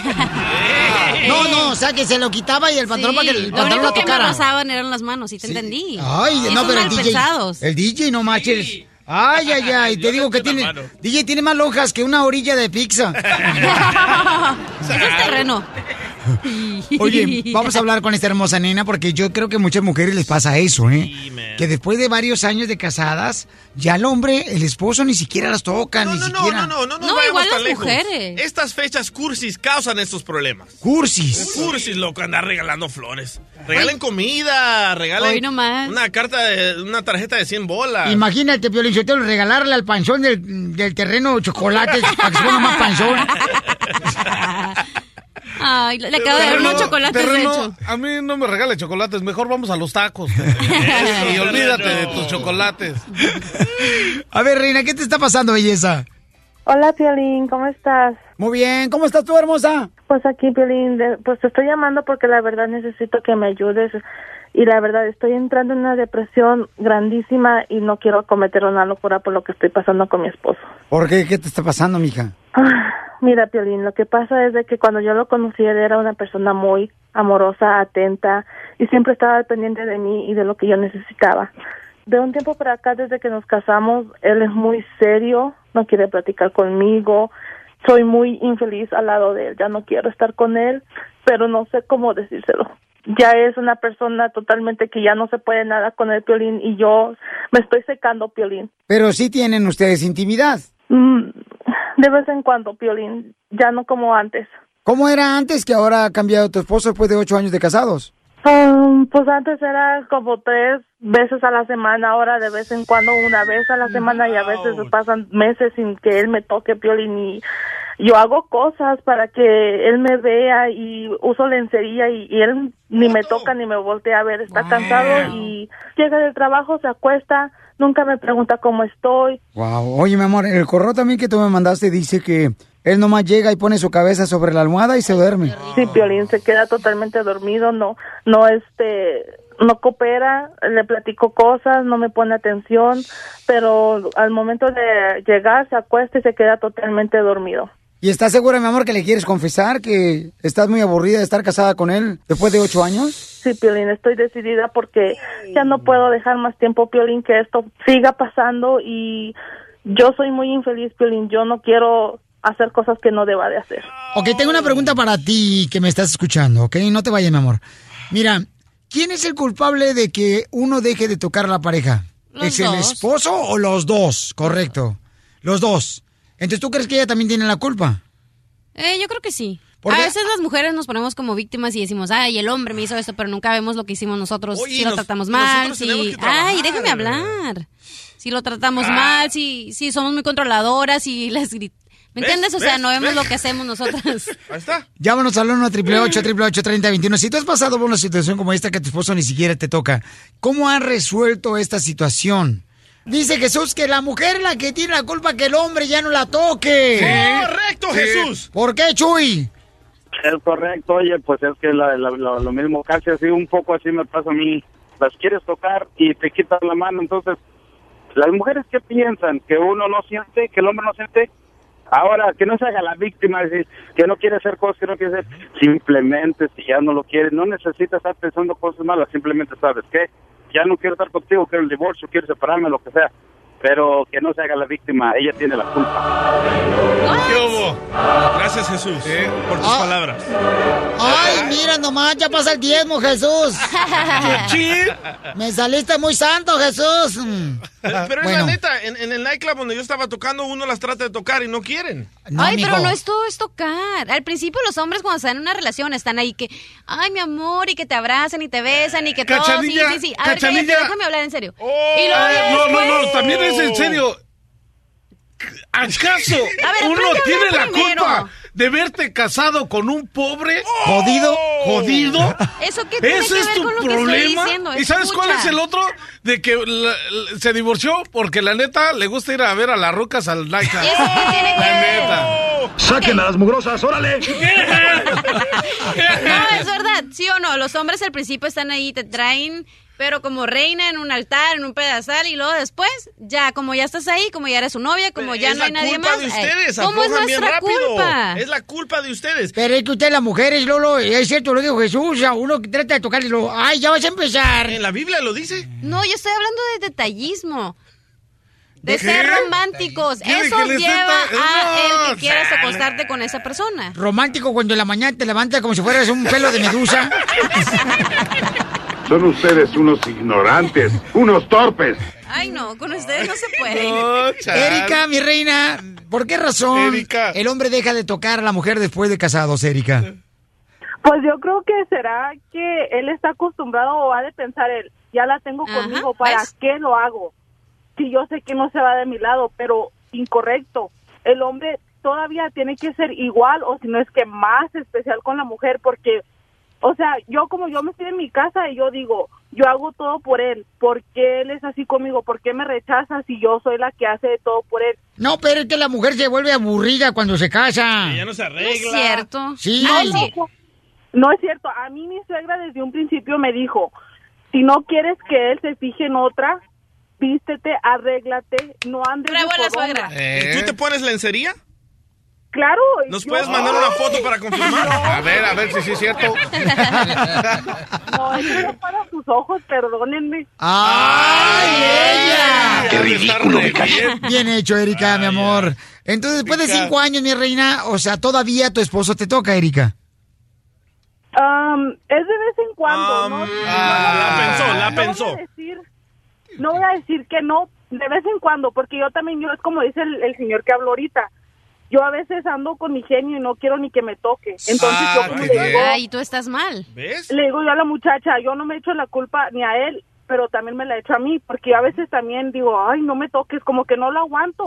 No, no, o sea que se lo quitaba y el pantalón para que el Lo pantalón único la que me tocara. rozaban eran las manos, sí te entendí. Ay, no, pero el DJ. pensados. El DJ, no manches. Ay, ay, ay. Te digo que tiene. DJ tiene más lonjas que una orilla de pizza. Eso es terreno. Oye, vamos a hablar con esta hermosa nena porque yo creo que a muchas mujeres les pasa eso, ¿eh? que después de varios años de casadas, ya el hombre, el esposo, ni siquiera las toca, ni No, no, siquiera. no, no, no, no, No, igual tan las lejos. mujeres. Estas fechas cursis causan estos problemas. Cursis. Cursis, loco, andar regalando flores. Regalen comida, regalen Hoy nomás. una carta de una tarjeta de 100 bolas. Imagínate, Piolichotelo, regalarle al panzón del, del terreno chocolates para que se ponga más panzón. Ay, le acabo de dar unos chocolates, de terreno, hecho. A mí no me regales chocolates, mejor vamos a los tacos. y olvídate de tus chocolates. A ver, Reina, ¿qué te está pasando, belleza? Hola, Piolín, ¿cómo estás? Muy bien, ¿cómo estás tú, hermosa? Pues aquí, Piolín, de- pues te estoy llamando porque la verdad necesito que me ayudes y la verdad estoy entrando en una depresión grandísima y no quiero cometer una locura por lo que estoy pasando con mi esposo. ¿Por qué? ¿Qué te está pasando, mija? Ah, Mira, Piolín, lo que pasa es de que cuando yo lo conocí él era una persona muy amorosa, atenta y siempre estaba pendiente de mí y de lo que yo necesitaba. De un tiempo para acá, desde que nos casamos, él es muy serio, no quiere platicar conmigo, soy muy infeliz al lado de él, ya no quiero estar con él, pero no sé cómo decírselo. Ya es una persona totalmente que ya no se puede nada con el Piolín y yo me estoy secando, Piolín. Pero sí tienen ustedes intimidad. Mm, de vez en cuando, Piolín, ya no como antes. ¿Cómo era antes que ahora ha cambiado tu esposo después de ocho años de casados? Um, pues antes era como tres veces a la semana, ahora de vez en cuando una vez a la semana y a veces pasan meses sin que él me toque Piolín y yo hago cosas para que él me vea y uso lencería y, y él ni me toca ni me voltea a ver, está cansado y llega del trabajo, se acuesta, nunca me pregunta cómo estoy. Wow. Oye, mi amor, el correo también que tú me mandaste dice que él nomás llega y pone su cabeza sobre la almohada y se duerme. Sí, Piolín se queda totalmente dormido, no, no este, no coopera, le platico cosas, no me pone atención, pero al momento de llegar se acuesta y se queda totalmente dormido. ¿Y estás segura, mi amor, que le quieres confesar que estás muy aburrida de estar casada con él después de ocho años? Sí, Piolín, estoy decidida porque ya no puedo dejar más tiempo, Piolín, que esto siga pasando y yo soy muy infeliz, Piolín, yo no quiero hacer cosas que no deba de hacer. Ok, tengo una pregunta para ti que me estás escuchando, ¿ok? No te vayas, mi amor. Mira, ¿quién es el culpable de que uno deje de tocar a la pareja? Los ¿Es el esposo o los dos? Correcto. Los dos. Entonces, ¿tú crees que ella también tiene la culpa? Eh, yo creo que sí. ¿Por A veces las mujeres nos ponemos como víctimas y decimos, ay, el hombre me hizo esto, pero nunca vemos lo que hicimos nosotros, Oye, si lo tratamos mal, si... Ay, déjame hablar. Si lo tratamos mal, si, si somos muy controladoras, si les grit- ¿Me entiendes? O sea, ¿Ves? no vemos ¿Ves? lo que hacemos nosotras. Ahí está. Llámanos al 1 888 3021 Si tú has pasado por una situación como esta que tu esposo ni siquiera te toca, ¿cómo han resuelto esta situación? Dice Jesús que la mujer es la que tiene la culpa que el hombre ya no la toque. Sí. Correcto, Jesús. ¿Por qué, Chuy? Es correcto, oye, pues es que la- la- la- lo mismo casi así, un poco así me pasa a mí. Las quieres tocar y te quitan la mano, entonces, las mujeres que piensan que uno no siente, que el hombre no siente, ahora que no se haga la víctima, decir, que no quiere hacer cosas que no quiere hacer, simplemente si ya no lo quiere, no necesita estar pensando cosas malas, simplemente sabes que ya no quiero estar contigo, quiero el divorcio, quiero separarme, lo que sea, pero que no se haga la víctima, ella tiene la culpa. ¿Qué hubo? Gracias, Jesús, por tus palabras. Ay, mira nomás, ya pasa el diezmo, Jesús. Me saliste muy santo, Jesús. Pero es Bueno. la neta, en, en el nightclub donde yo estaba tocando, uno las trata de tocar y no quieren. ay, pero no es todo es tocar. Al principio los hombres cuando están en una relación están ahí que, ay, mi amor, y que te abrazan y te besan y que todo. Sí, sí, sí. A ver, déjame hablar en serio. Oh. y luego Eh, no, no, no, también es en serio. ¿Acaso ver, uno tiene la primero. culpa de verte casado con un pobre? ¿Jodido? ¿Jodido? ¿Eso qué tiene ¿Ese que es ver tu con lo que estoy problema? diciendo? ¿Y sabes cuál es el otro? De que la- la- se divorció porque la neta le gusta ir a ver a las rucas al nightclub. ¿Y eso qué tiene que La ver? neta. ¡Saquen a las mugrosas, órale! No, es verdad, sí o no. Los hombres al principio están ahí, te traen, pero como reina en un altar, en un pedazal, y luego después, ya, como ya estás ahí, como ya eres su novia, como ya es no hay la nadie culpa más. de ay, ustedes, ¿Cómo es nuestra culpa? Es la culpa de ustedes. Pero es que ustedes las mujeres, Lolo, es cierto, lo dijo Jesús, a uno que trata de tocar y lo, ay, ya vas a empezar. ¿En la Biblia lo dice? No, yo estoy hablando de detallismo. De ¿De ser qué? románticos. ¿Quiere Eso lleva a No, el que quieras acostarte con esa persona. Romántico cuando en la mañana te levantas como si fueras un pelo de medusa. Son ustedes unos ignorantes, unos torpes. Ay, no, con ustedes no se puede. Erika, mi reina, ¿por qué razón Erika. el hombre deja de tocar a la mujer después de casados, Erika? Pues yo creo que será que él está acostumbrado o ha de pensar él, ya la tengo Ajá, conmigo, ¿para ¿ves? qué lo hago? Si yo sé que no se va de mi lado, pero incorrecto. El hombre todavía tiene que ser igual o si no es que más especial con la mujer porque, o sea, yo como yo me estoy en mi casa y yo digo, yo hago todo por él, ¿por qué él es así conmigo? ¿Por qué me rechaza si yo soy la que hace todo por él? No, pero es que la mujer se vuelve aburrida cuando se casa. Ya no se No es cierto. Sí. No, no, no es cierto. A mí mi suegra desde un principio me dijo, si no quieres que él se fije en otra, vístete, arréglate, no andes de. ¿Y tú te pones lencería? Claro. ¿Nos yo- puedes mandar una foto para confirmar? A ver, a ver si sí es cierto. No, es que no para sus ojos, perdónenme. ¡Ay, ella! ¡Qué ridículo, Bien hecho, Erika, mi amor. Entonces, después de cinco años, mi reina, o sea, todavía tu esposo te toca, Erika. Am, es de vez en cuando, ¿no? ah, la pensó, la no voy a pensó. decir- no voy a decir que no, de vez en cuando, porque yo también, yo es como dice el, el señor que habló ahorita, yo a veces ando con mi genio y no quiero ni que me toque. Entonces Ah, yo como le digo, Ay, tú estás mal. le digo yo a la muchacha, yo no me echo la culpa ni a él, pero también me la echo a mí, porque a veces también digo, ay, no me toques, como que no lo aguanto.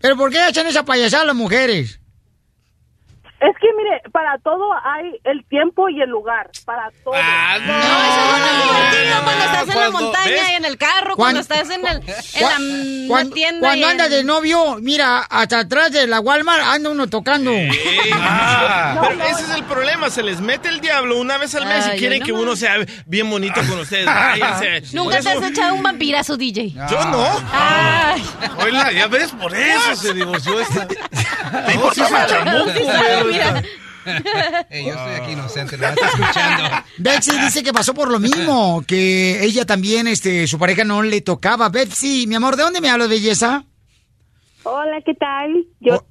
¿Pero por qué echan esa payasada las mujeres? Es que mire, para todo hay el tiempo y el lugar, para todo. Ah, No, eso es lo más divertido cuando estás en la montaña ¿ves? y en el carro, cuando estás en, el, en la, Cuando, tienda. cuando y en- anda de novio, mira, hasta atrás de la Walmart anda uno tocando. Ah, pero ese es el problema, se les mete el diablo una vez al mes Ay, y quieren que no uno sea bien bonito con ustedes. Váyanse. Nunca te has echado un vampirazo, DJ. Yo no. Oiga, ya ves, por eso se divorció esta. No, Güey. mira. Yo estoy aquí inocente, no está escuchando. Betsy dice que pasó por lo mismo, que ella también, este, su pareja no le tocaba. Betsy, mi amor, ¿de dónde me hablas, belleza? Hola, ¿qué tal? Yo,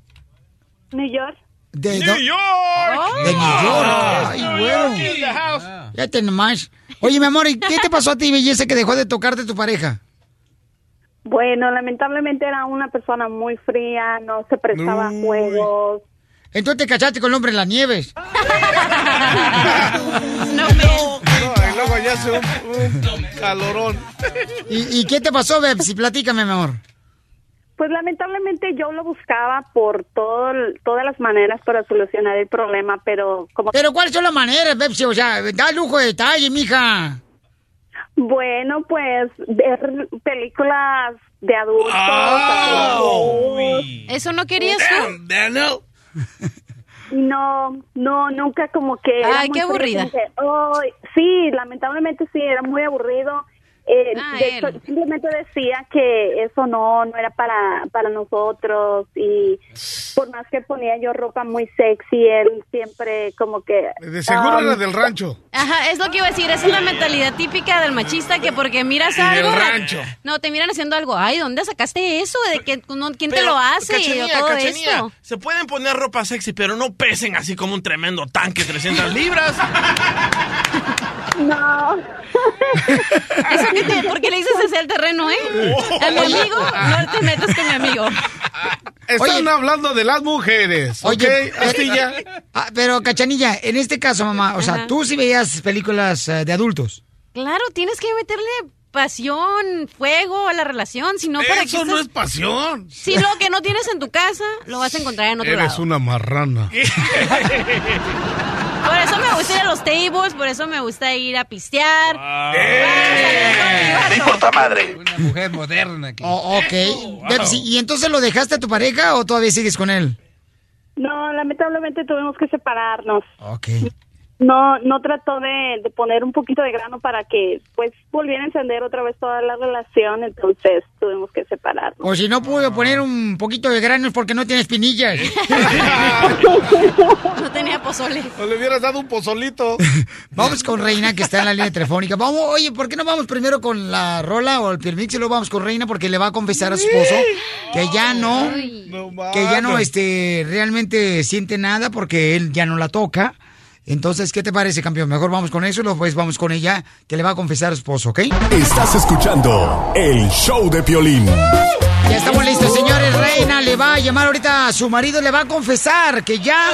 New York. De New York. De New York. Ay. York in the house. Ya te nomás. Oye, mi amor, ¿y qué te pasó a ti, belleza, que dejó de tocarte tu pareja? Bueno, lamentablemente era una persona muy fría, no se prestaba a juegos. Entonces te cachaste con el hombre en las nieves. No No, y luego ya hace un, un calorón. ¿Y, y qué te pasó, Betsy? Platícame, mi amor. Pues lamentablemente yo lo buscaba por todo, todas las maneras para solucionar el problema, pero como... Pero ¿cuáles son las maneras, Betsy? O sea, da lujo de detalle, mija. Bueno, pues ver películas de adultos. Hacer ¿Eso no querías tú? Y no, no, nunca como que... Ay, qué aburrida. sí, lamentablemente sí, era muy aburrido. Eh, Ah, de hecho, simplemente decía que eso no, no era para, para nosotros y por más que ponía yo ropa muy sexy, él siempre como que... De seguro ah, era del rancho. Ajá, es lo que iba a decir. Esa es la mentalidad típica del machista que porque miras Y del algo. rancho. No, te miran haciendo algo. Ay, ¿dónde sacaste eso? ¿De que, no, ¿Quién te lo hace? Cachanilla, o todo Cachanilla, esto. Se pueden poner ropa sexy, pero no pesen así como un tremendo tanque, 300 libras. No. ¿Eso qué te, ¿Por qué le dices así al terreno, eh? A mi amigo, no te metas con mi amigo. Están hablando de las mujeres. Oye, ¿ok, Astilla? Ah, pero, Cachanilla, en este caso, mamá, o sea, Ajá. tú sí veías películas eh, de adultos. Claro, tienes que meterle pasión, fuego a la relación, si no, ¿para qué Eso no estás- es pasión. Si lo que no tienes en tu casa, lo vas a encontrar en otro Eres lado. una marrana. Por eso me gusta ir a los tables, por eso me gusta ir a pistear. ¡Eh! ¡Mi puta madre! Una mujer moderna aquí. Oh, ok. ¿y entonces lo dejaste a tu pareja o todavía sigues con él? No, lamentablemente tuvimos que separarnos. Ok. No, no trató de, de poner un poquito de grano para que pues volviera a encender otra vez toda la relación, entonces tuvimos que separarnos. O si no pudo poner un poquito de granos porque no tiene espinillas. No tenía pozole. O le hubieras dado un pozolito. Vamos con Reina, que está en la línea telefónica. Vamos, oye, ¿por qué no vamos primero con la rola o el pirmix y luego vamos con Reina? Porque le va a confesar a su esposo que ya no, que ya no, este, realmente siente nada porque él ya no la toca. Entonces, ¿qué te parece, campeón? Mejor vamos con eso y luego pues vamos con ella, que le va a confesar a su esposo, ¿ok? Estás escuchando el show de Piolín. Ya estamos listos, señores. Reina le va a llamar ahorita a su marido, le va a confesar que ya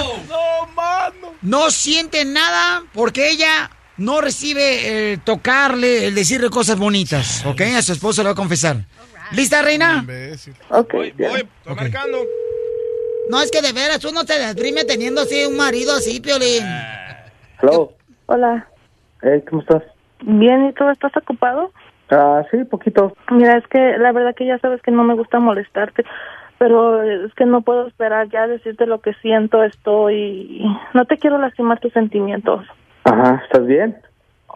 no siente nada porque ella no recibe el tocarle, el decirle cosas bonitas, ¿ok? A su esposo le va a confesar. ¿Lista, Reina? Ok. Voy, voy, estoy marcando. No, es que de veras uno se deprime teniendo así un marido así, Piolín. Hello. Hola. Hey, ¿cómo estás? Bien, ¿y tú estás ocupado? Ah, sí, poquito. Mira, es que la verdad que ya sabes que no me gusta molestarte, pero es que no puedo esperar ya decirte lo que siento, estoy... No te quiero lastimar tus sentimientos. Ajá, ¿estás bien?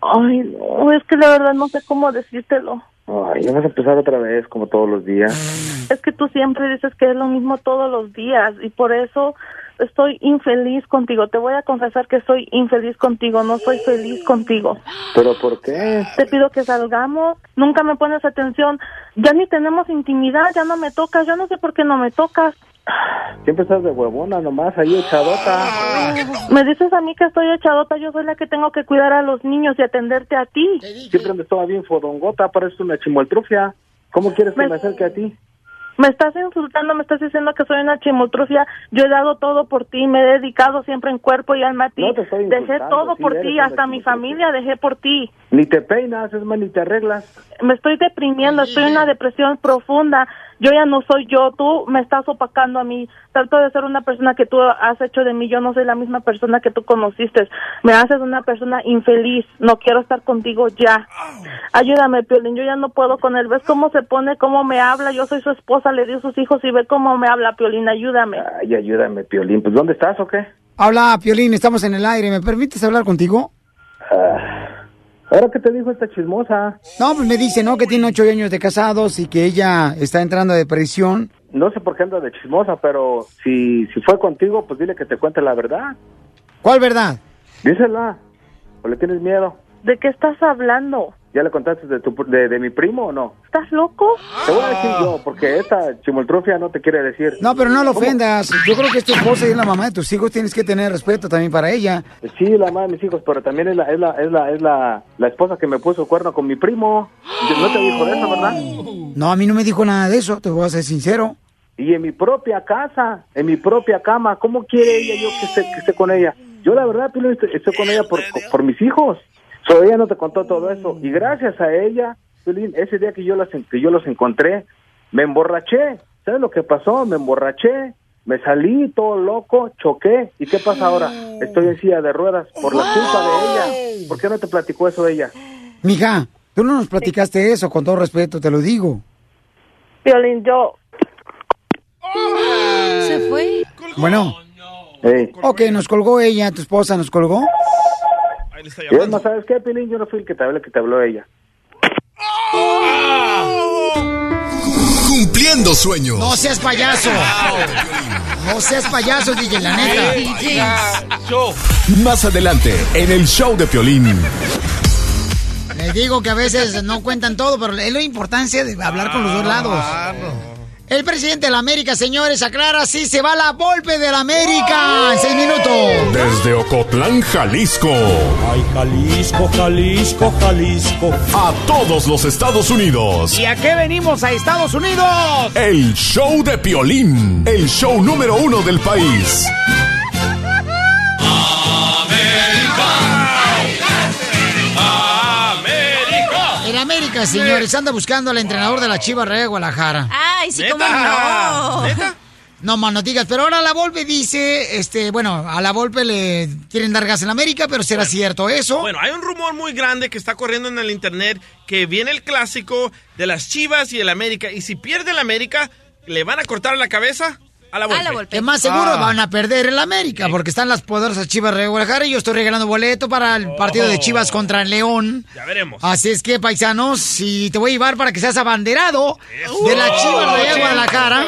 Ay, no, es que la verdad no sé cómo decírtelo. Ay, vamos a empezar otra vez, como todos los días. Es que tú siempre dices que es lo mismo todos los días y por eso estoy infeliz contigo. Te voy a confesar que soy infeliz contigo, no soy feliz contigo. ¿Pero por qué? Te pido que salgamos, nunca me pones atención, ya ni tenemos intimidad, ya no me tocas, yo no sé por qué no me tocas. Siempre estás de huevona nomás, ahí echadota. Me dices a mí que estoy echadota, yo soy la que tengo que cuidar a los niños y atenderte a ti. Siempre me estaba bien fodongota, pareces una chimoltrufia. ¿Cómo quieres que me acerque a ti? Me estás insultando, me estás diciendo que soy una chimotrufia. Yo he dado todo por ti, me he dedicado siempre en cuerpo y alma a ti. No te estoy dejé todo sí por ti, hasta mi familia dejé por ti. Ni te peinas, es más, ni te arreglas. Me estoy deprimiendo, estoy en una depresión profunda. Yo ya no soy yo, tú me estás opacando a mí. Trato de ser una persona que tú has hecho de mí. Yo no soy la misma persona que tú conociste. Me haces una persona infeliz. No quiero estar contigo ya. Ayúdame, Piolín. Yo ya no puedo con él. ¿Ves cómo se pone, cómo me habla? Yo soy su esposa, le dio sus hijos y ve cómo me habla, Piolín. Ayúdame. Ay, ayúdame, Piolín. Pues, ¿dónde estás o qué? Habla, Piolín, estamos en el aire. ¿Me permites hablar contigo? Ah, ¿Ahora qué te dijo esta chismosa? No, pues me dice, ¿no? Que tiene ocho años de casados y que ella está entrando a depresión. No sé por qué anda de chismosa, pero si, si fue contigo, pues dile que te cuente la verdad. ¿Cuál verdad? Dísela. ¿O le tienes miedo? ¿De qué estás hablando? ¿Ya le contaste de, tu, de, de mi primo o no? ¿Estás loco? Te voy a decir yo, porque esta chimoltrufia no te quiere decir. No, pero no lo ¿Cómo? ofendas. Yo creo que es tu esposa y es la mamá de tus hijos. Tienes que tener respeto también para ella. Sí, la mamá de mis hijos, pero también es la, es la, es la, es la, la esposa que me puso cuerno con mi primo. ¿No te dijo eso, verdad? No, a mí no me dijo nada de eso, te voy a ser sincero. Y en mi propia casa, en mi propia cama, ¿cómo quiere ella yo que esté, que esté con ella? Yo la verdad, estoy, estoy con ella por, por mis hijos. So, ella no te contó todo eso. Y gracias a ella, ese día que yo, las, que yo los encontré, me emborraché. ¿Sabes lo que pasó? Me emborraché, me salí todo loco, choqué. ¿Y qué pasa ahora? Estoy en silla de ruedas por la culpa de ella. ¿Por qué no te platicó eso ella? Mija, tú no nos platicaste eso, con todo respeto, te lo digo. Piolín, yo... Se fue. Bueno. Ok, nos colgó ella, tu esposa nos colgó. Y además, ¿sabes qué, Piolín? Yo no fui el que te hablé, el que te habló ella. Cumpliendo sueños. No seas payaso. No seas payaso, DJ, la neta. Más adelante, en el show de Piolín. Les digo que a veces no cuentan todo, pero es la importancia de hablar con los dos lados. El presidente de la América, señores, aclara si se va la golpe de la América en seis minutos. Desde Ocotlán, Jalisco. Ay, Jalisco, Jalisco, Jalisco. A todos los Estados Unidos. ¿Y a qué venimos a Estados Unidos? El show de Piolín. El show número uno del país. América, señores, anda buscando al entrenador de la Chivas Real de Guadalajara. Ay, sí, cómo no. No más no digas, pero ahora la Volpe dice, este, bueno, a la Volpe le quieren dar gas en América, pero será cierto eso. Bueno, hay un rumor muy grande que está corriendo en el internet que viene el clásico de las Chivas y el América. Y si pierde el América, ¿le van a cortar la cabeza? A la Volpe. Es más seguro Ah. van a perder el América, porque están las poderosas Chivas de Guadalajara y yo estoy regalando boleto para el partido de Chivas contra el León. Ya veremos. Así es que, paisanos, si te voy a llevar para que seas abanderado de la Chivas de Guadalajara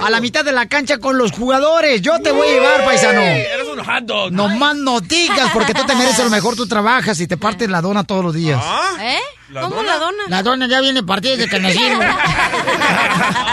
a la mitad de la cancha con los jugadores. Yo te voy a llevar, paisano. Eres un hot dog. No más no digas, porque tú te mereces lo mejor, tú trabajas y te partes la dona todos los días. ¿Eh? ¿Cómo la dona? La dona ya viene partida desde que nací.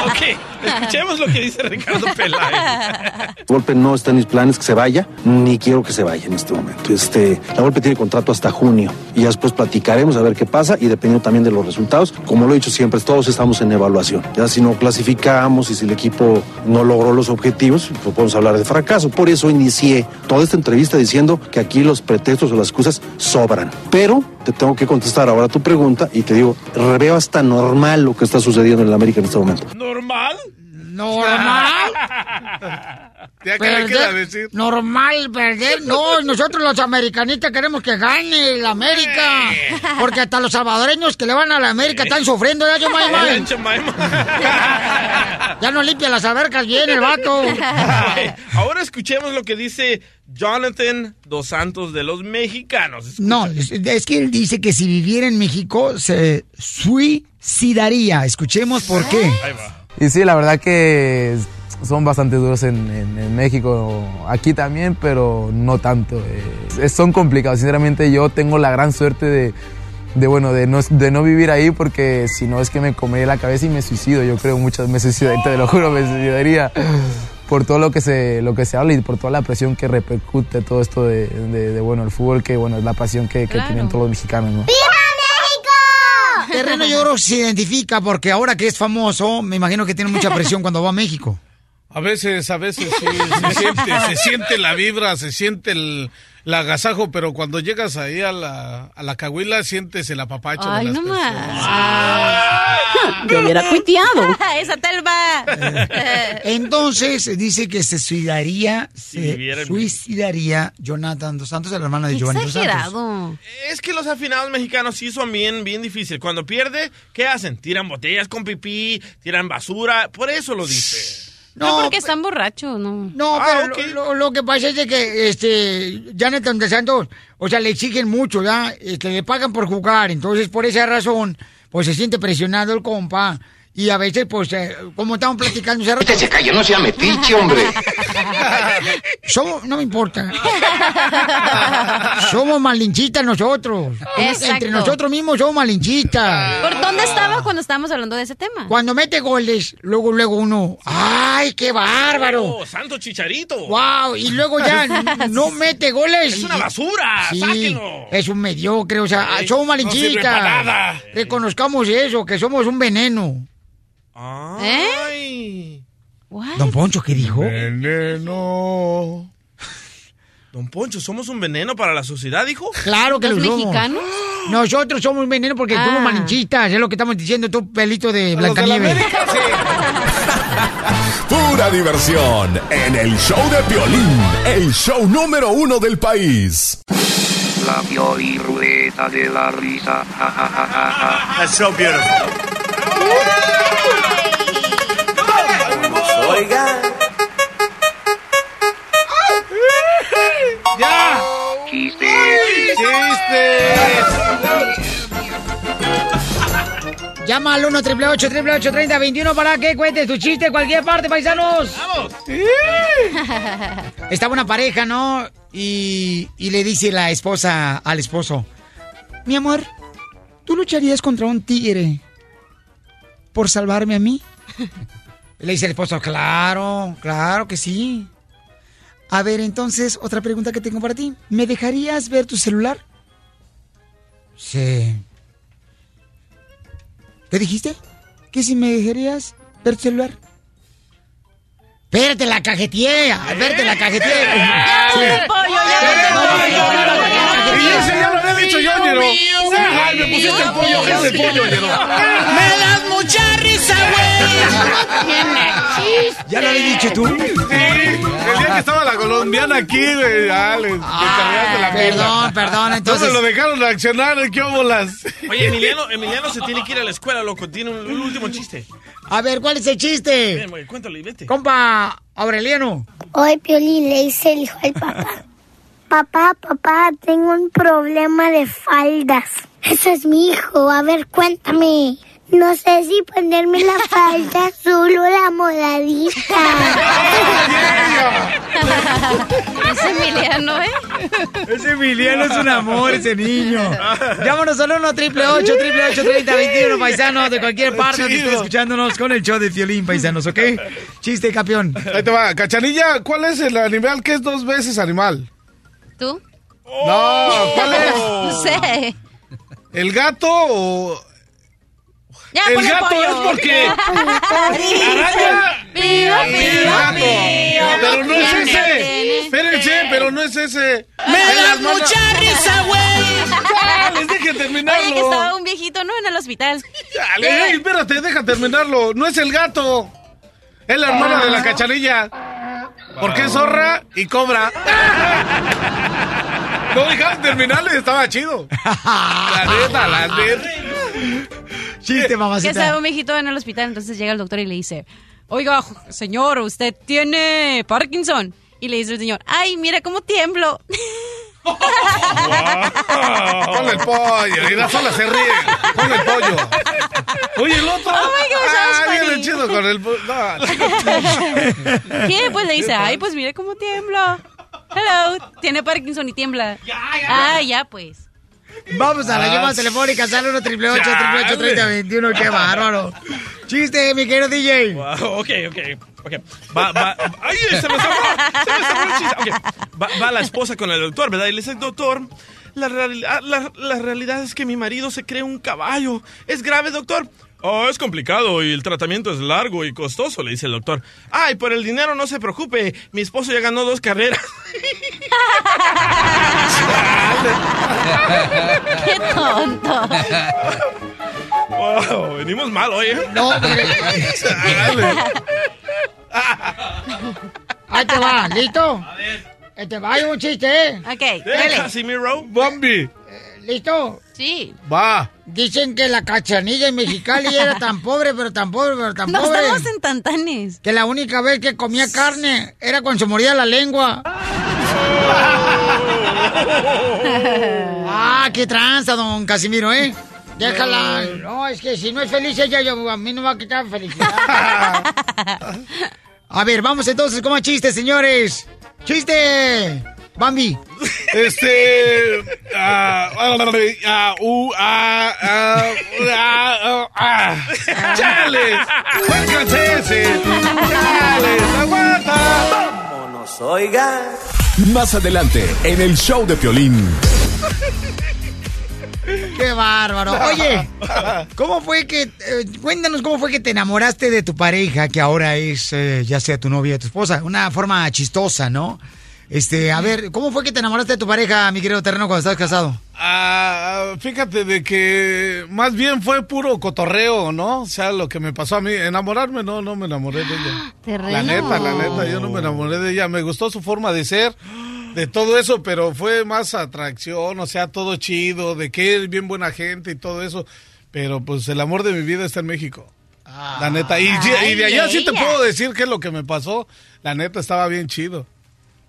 ok, escuchemos lo que dice Ricardo Peláez. Golpe no está en mis planes que se vaya, ni quiero que se vaya en este momento. Este, la Golpe tiene contrato hasta junio y ya después platicaremos a ver qué pasa y dependiendo también de los resultados. Como lo he dicho siempre, todos estamos en evaluación. Ya si no clasificamos y si el equipo no logró los objetivos, pues podemos hablar de fracaso. Por eso inicié toda esta entrevista diciendo que aquí los pretextos o las excusas sobran. Pero te tengo que contestar ahora tu pregunta y te digo, veo hasta normal lo que está sucediendo en el América en este momento. ¿Normal? ¿Normal? Ya que Perder, decir. normal perder. No, nosotros los americanistas queremos que gane el América. Porque hasta los salvadoreños que le van a la América están sufriendo, ¿ya, Chemaima. Ya no limpia las albercas bien el vato. Ahora escuchemos lo que dice Jonathan Dos Santos de los mexicanos. No, es, es que él dice que si viviera en México se suicidaría. Escuchemos por qué. Y sí, la verdad que son bastante duros en, en- en México, aquí también, pero no tanto. eh. son complicados, sinceramente yo tengo la gran suerte de, de, bueno, de no, de no vivir ahí porque si no es que me comería la cabeza y me suicido, yo creo muchas me suicidaría, te lo juro, me suicidaría por todo lo que se, lo que se habla y por toda la presión que repercute todo esto de, de- de, bueno, el fútbol, que bueno, es la pasión que, que tienen todos los mexicanos, ¿no? Te terreno yo creo que se identifica porque ahora que es famoso, me imagino que tiene mucha presión cuando va a México. A veces, a veces sí, se siente, se siente la vibra, se siente el, el agasajo, pero cuando llegas ahí a la, a la cahuila sientes el apapacho Ay, de las no personas. más. Yo hubiera cuiteado. Esa telva. Entonces dice que se suicidaría, se suicidaría Jonathan Dos Santos, el hermano de Giovanni Dos Santos. Es que los afinados mexicanos sí son bien, bien difíciles. Cuando pierde, ¿qué hacen? Tiran botellas con pipí, tiran basura. Por eso lo dice. No, porque están borrachos, no. No, Ah, pero lo, lo- lo que pasa es de que este Jonathan de Santos, o sea, le exigen mucho, ¿ya? Este, le pagan por jugar, entonces por esa razón, pues se siente presionado el compa. Y a veces, pues, eh, como estamos platicando rato... se calla, no sea metiche, hombre. Somos, no me importa. somos malinchistas nosotros. Exacto. Entre nosotros mismos somos malinchistas. ¿Por dónde estaba cuando estábamos hablando de ese tema? Cuando mete goles, luego, luego uno, ¡ay, qué bárbaro! Oh, santo chicharito. ¡Wow! Y luego ya no mete goles. Es una basura, Sí, sáquenlo. es un mediocre, o sea, Ey, somos no sirve malinchistas. para nada. Reconozcamos eso, que somos un veneno. Ay. Don Poncho, ¿qué dijo? Veneno. Don Poncho, ¿somos un veneno para la sociedad, dijo? Claro que ¿Los lo somos. mexicanos? Nosotros somos un veneno porque Ah. somos malinchistas, es lo que estamos diciendo, tú pelito de Blancanieves. Sí. Pura diversión en el show de Piolín, el show número uno del país. La Pioli Rueda de la Risa. Ja, ja, ja. That's so beautiful. ¡Ya! Chiste. Llama al 1 888 3021 para que cuentes tu chiste en cualquier parte, paisanos. ¡Vamos! Estaba una pareja, ¿no? Y, y le dice la esposa al esposo, mi amor, ¿tú lucharías contra un tigre por salvarme a mí? Le dice el esposo, claro, claro que sí. A ver, entonces, otra pregunta que tengo para ti. ¿Me dejarías ver tu celular? Sí. ¿Qué dijiste? ¿Que si me dejarías ver tu celular? Espérate, la cajeteé. Espérate, la cajeteé. Sí. Y ese ya lo había dicho yo, Ñero. Ay, me pusiste el pollo, ese pollo, Ñero. ¡Me das mucha risa, güey! ¿Ya lo habías dicho tú? Sí, el día que estaba la colombiana aquí, güey, ya le, la Perdón, perdón, No entonces... lo dejaron reaccionar, ¿qué óbolas? Oye, Emiliano, Emiliano se tiene que ir a la escuela, loco. Tiene un, último chiste. A ver, ¿cuál es el chiste? Ven, güey, cuéntalo y vete. Compa Aureliano. Hoy Piolín le dice el hijo al papá. Papá, papá, tengo un problema de faldas. Eso es mi hijo. A ver, cuéntame. No sé si ponerme la falda azul o la moradita. Es Emiliano, ¿eh? Ese Emiliano es un amor, ese niño. Llámanos al 1 triple 8 30 21 paisanos de cualquier parte estés Chido. escuchándonos con el show de Fiolín, paisanos, ¿ok? Chiste, campeón. Ahí te va, Cachanilla, ¿cuál es el animal que es dos veces animal? ¿Tú? No, ¿cuál es? No sé. ¿El gato o...? Ya, el gato pollo. es porque... ¡Araña! Pío, pío, pío. Pero no es ese. Espérense, pero no es ese. ¡Me Es la das hermana- mucha risa, güey! Ah, les deje terminarlo. Oye, que estaba un viejito, ¿no? En el hospital. Dale, ey, espérate, deja terminarlo. No es el gato. Es la hermana de la cachanilla. Porque es zorra y cobra. No dejaban terminarle, estaba chido. La neta, la neta. Chiste, Que mamacita. estaba un viejito en el hospital, entonces llega el doctor y le dice, oiga, señor, usted tiene Parkinson. Y le dice el señor, ay, mira cómo tiemblo. Ponle el pollo. Y la sola se ríe. Ponle el pollo. Oye, el otro. Oh my gosh, ah, viene chido con el pollo. No, ¿Qué? Pues le dice, ay, pues mire cómo tiembla. Hello, tiene Parkinson y tiembla. Ah, ya pues. Vamos a la Ah, llamada telefónica, sale 1 triple 8 30 21 qué bárbaro. Chiste, mi querido DJ. Wow, ok, ok, ok. Va, va. ¡Ay, se me zafó! ¡Se me zafó el chiste! Ok, Va, va la esposa con el doctor, ¿verdad? Y le dice, doctor, la, realidad- la- la realidad es que mi marido se cree un caballo. ¿Es grave, doctor? Oh, es complicado y el tratamiento es largo y costoso, le dice el doctor. Ay, por el dinero no se preocupe, mi esposo ya ganó dos carreras. Qué tonto. Wow, venimos mal hoy, ¿eh? No. Ahí te va, ¿listo? Eh, Te va hay un chiste, ¿eh? Ok, dale. Casimiro. Bambi. ¿Listo? Sí. Va. Dicen que la cachanilla en Mexicali era tan pobre, pero tan pobre, pero tan No pobre. estamos en Tantanes. Que la única vez que comía carne era cuando se moría la lengua. ah, qué tranza, don Casimiro, ¿eh? Déjala. No, es que si no es feliz ella, yo- a mí no me va a quitar felicidad. a ver, vamos entonces con más chistes, señores. ¡Chiste! Bambi. Este. ah, ah, uh, ah. ¡Chales! ¡Juéganse ese! ¡Chales! ¡Aguanta! Vámonos, oiga. Más adelante, en el show de Piolín. ¡Qué bárbaro! Oye, ¿cómo fue que... eh, cuéntanos cómo fue que te enamoraste de tu pareja, que ahora es eh, ya sea tu novia o tu esposa. Una forma chistosa, ¿no? Este, a ver, ¿cómo fue que te enamoraste de tu pareja, mi querido terreno, cuando estabas casado? Ah, fíjate de que más bien fue puro cotorreo, ¿no? O sea, lo que me pasó a mí, enamorarme, no, no me enamoré de ella. Terreno. La neta, la neta, yo no me enamoré de ella. Me gustó su forma de ser, de todo eso, pero fue más atracción, o sea, todo chido, de que es bien buena gente y todo eso. Pero pues el amor de mi vida está en México. La neta. Y, y de allá sí te puedo decir qué es lo que me pasó. La neta estaba bien chido.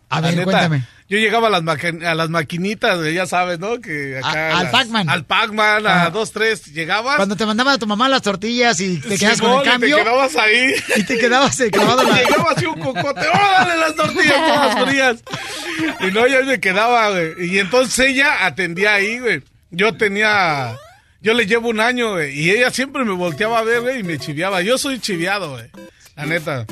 A ver, neta, cuéntame. Yo llegaba a las, a las maquinitas, ya sabes, ¿no? Que acá A- al Pac-Man. Al Pac-Man, a dos, tres. Llegabas. Cuando te mandaba tu mamá las tortillas y te quedabas con el y cambio. Te quedabas ahí. Y te quedabas eh, clavado la... Llegaba así un cocote. ¡Oh, dale las tortillas todas frías! Y no, yo me quedaba, güey. Y entonces ella atendía ahí, güey. Yo tenía. Yo le llevo un año, güey. Y ella siempre me volteaba a ver, güey, y me chiviaba. Yo soy chiviado, güey. La neta.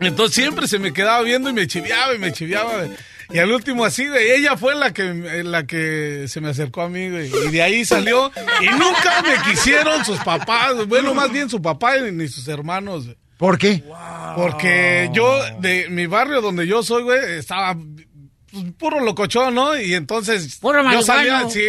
Entonces siempre se me quedaba viendo y me chiviaba y me chiviaba. Y al último así, güey, ella fue la que, la que se me acercó a mí, güey. Y de ahí salió. Y nunca me quisieron sus papás. Bueno, más bien su papá y ni sus hermanos, güey. ¿Por qué? Porque yo, de mi barrio donde yo soy, güey, estaba puro locochón, ¿no? Y entonces Puro yo salía, sí.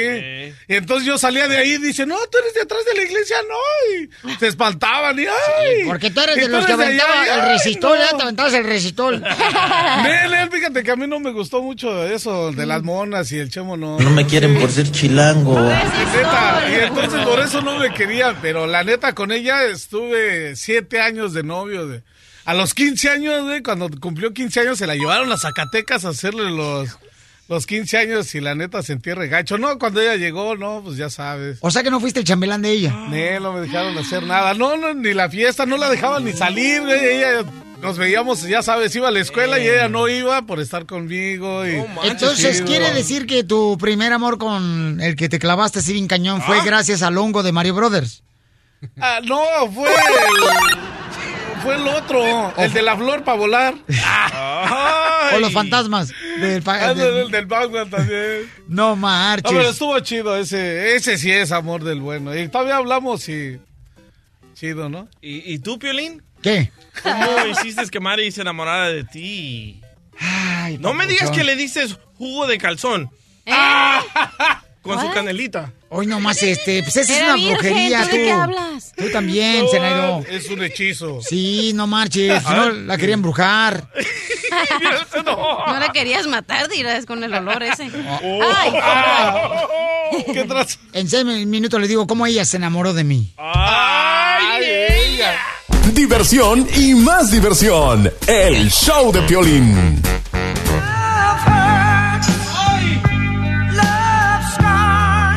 Y entonces yo salía de ahí y dice, no, tú eres de atrás de la iglesia, no. Y se espantaban y, ay. Porque tú eres de los que aventaba el resistol, no. ¿eh? Te aventabas el resistol. Nel, fíjate que a mí no me gustó mucho eso de las monas y el chemo no. No me quieren por ser chilango. Neta, y entonces por eso no me quería, pero la neta con ella estuve siete años de novio. De, a los 15 años, güey, cuando cumplió 15 años, se la llevaron a Zacatecas a hacerle los, los 15 años y la neta sentí regacho. No, cuando ella llegó, no, pues ya sabes. O sea que no fuiste el chambelán de ella. No, no me dejaron hacer nada. No, no, ni la fiesta, no la dejaban ni salir, güey. Ella, nos veíamos, ya sabes, iba a la escuela y ella no iba por estar conmigo. Y, Entonces, Chido. ¿quiere decir que tu primer amor con el que te clavaste así bien cañón fue gracias al hongo de Mario Brothers? Ah, no, fue el, fue el otro, el de la flor para volar. O los fantasmas del... Ah, del- del, del Batman también. No marches. No, pero estuvo chido ese, ese sí es amor del bueno. Y todavía hablamos y chido, ¿no? ¿Y, y tú, Piolín? ¿Qué? ¿Cómo hiciste que Mari se enamorara de ti? no me digas que le dices jugo de calzón. ¿Eh? Con su canelita. Hoy nomás este, pues esa es una virgen, brujería, ¿tú tú. de qué hablas? Tú también, No. Es un hechizo. Sí, no marches. no, la quería embrujar. No la querías matar, dirás, con el olor ese. Oh. Ay, ¿Qué trazo? En seis minutos le digo cómo ella se enamoró de mí. ¡Ay, ella! Diversión y más diversión. El show de Piolín.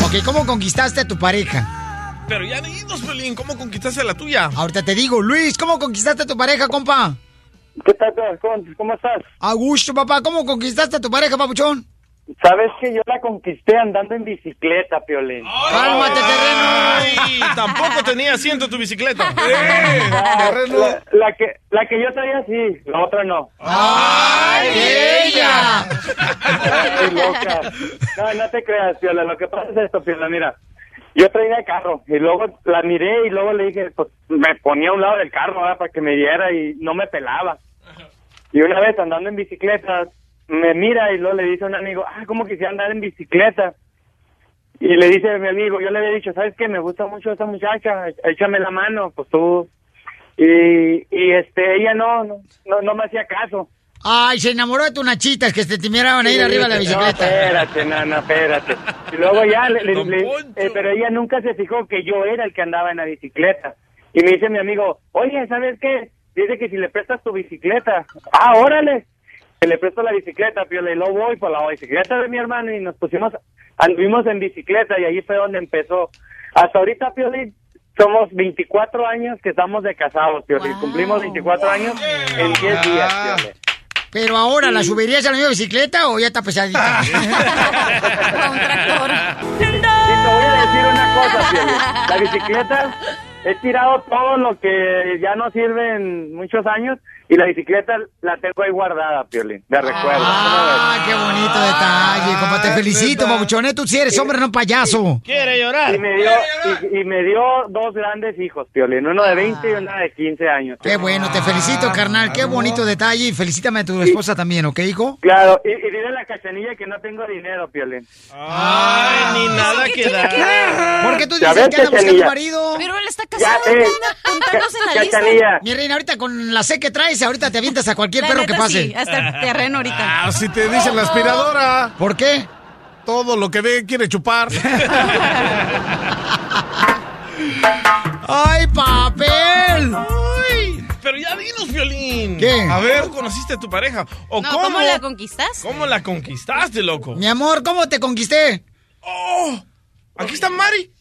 Ok, ¿cómo conquistaste a tu pareja? Pero ya dinos, Piolín, ¿cómo conquistaste la tuya? Ahorita te digo, Luis, ¿cómo conquistaste a tu pareja, compa? ¿Qué tal, ¿Cómo, cómo estás? A gusto, papá. ¿Cómo conquistaste a tu pareja, papuchón? Sabes que yo la conquisté andando en bicicleta, Piolín. ¡Cálmate, terreno! Ay, tampoco tenía asiento tu bicicleta. Ah, la, la que, la que yo traía sí, la otra no. ¡Ay, ella! loca. No, no te creas, Piola. Lo que pasa es esto, Piola, mira. Yo traía el carro y luego la miré y luego le dije, pues me ponía a un lado del carro ¿verdad? para que me viera y no me pelaba. Y una vez andando en bicicleta, me mira y luego le dice a un amigo, ah, ¿cómo quisiera andar en bicicleta? Y le dice a mi amigo, yo le había dicho, ¿sabes qué? Me gusta mucho esa muchacha, échame la mano, pues tú. Y, y este, ella no, no, no, no me hacía caso. Ay, se enamoró de tus nachitas que se te miraban a ir Sí, arriba de la No, bicicleta. espérate, no, no, espérate. Y luego ya, le- le- le- eh, pero ella nunca se fijó que yo era el que andaba en la bicicleta. Y me dice mi amigo, oye, ¿sabes qué? Dice que si le prestas tu bicicleta. Ah, órale. Que le presto la bicicleta, Piola, y luego voy por la bicicleta de mi hermano y nos pusimos, anduvimos en bicicleta y ahí fue donde empezó. Hasta ahorita, Piolín, somos 24 años que estamos de casados, Piolín. Cumplimos 24 años en 10 días, Piolín. Pero ahora, ¿la subirías a la misma bicicleta o ya está pesadita? Y te voy a decir una cosa, Piolín. La bicicleta, he tirado todo lo que ya no sirve en muchos años y la bicicleta la tengo ahí guardada, Piolín, de recuerdo. Ah, qué bonito detalle, compa. Te felicito, babuchonet. Tú sí eres hombre, no payaso. Quiere llorar. Y me dio, y, y me dio dos grandes hijos, Piolín, uno de 20 y uno de 15 años. Qué bueno, te felicito, carnal. Qué bonito detalle. Y felicítame a tu esposa también, ¿ok, hijo? Claro, y, y dile a la cachanilla que no tengo dinero, Piolín. Ay, ni nada que dar. Porque tú Ya dices que anda buscando Cachanilla. marido. Pero él está casado, Ya, eh, en la lista. Cachanilla. Mi reina, ahorita con la C que traes, ahorita te avientas a cualquier La perro neta, que pase. sí, hasta el terreno ahorita. Ah, si te dice la aspiradora. ¿Por qué? Todo lo que ve quiere chupar. ¡Ay, papel! Ay, pero ya dinos, Violín. ¿Qué? A ver, ¿cómo conociste a tu pareja? ¿O No, cómo, ¿cómo la conquistaste? ¿Cómo la conquistaste, loco? Mi amor, ¿cómo te conquisté? ¡Oh! Aquí está Mari.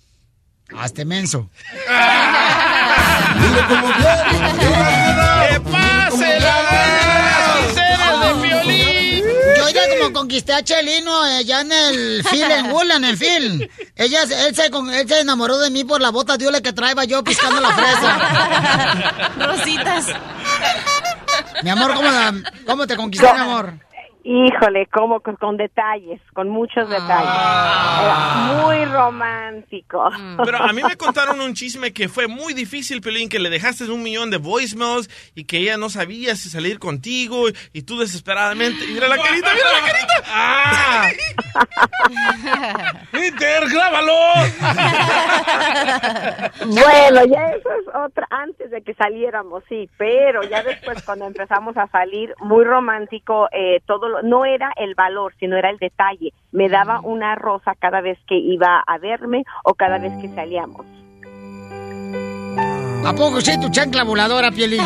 Hazte menso. ¡Que pase la sinceras de Violín! Yo ya como conquisté a Chelino allá en el Phil, en Woodland, en Phil. Ella, él, se, con- él se enamoró de mí por la bota de ole que traeba yo piscando la fresa. Rositas. Mi amor, ¿cómo, la- cómo te conquisté, mi amor? Híjole, como con, con detalles, con muchos detalles. Era muy romántico. Pero a mí me contaron un chisme que fue muy difícil, Pelín, que le dejaste un millón de voicemails y que ella no sabía si salir contigo y tú desesperadamente. Y mira la carita, mira la carita. ¡Ah! ¡Peter, grábalo! Bueno, ya eso es otra, antes de que saliéramos, sí, pero ya después cuando empezamos a salir, muy romántico, eh, todo lo, no era el valor, sino era el detalle. Me daba una rosa cada vez que iba a verme o cada vez que salíamos. ¿A poco sí tu chancla voladora, Pielín?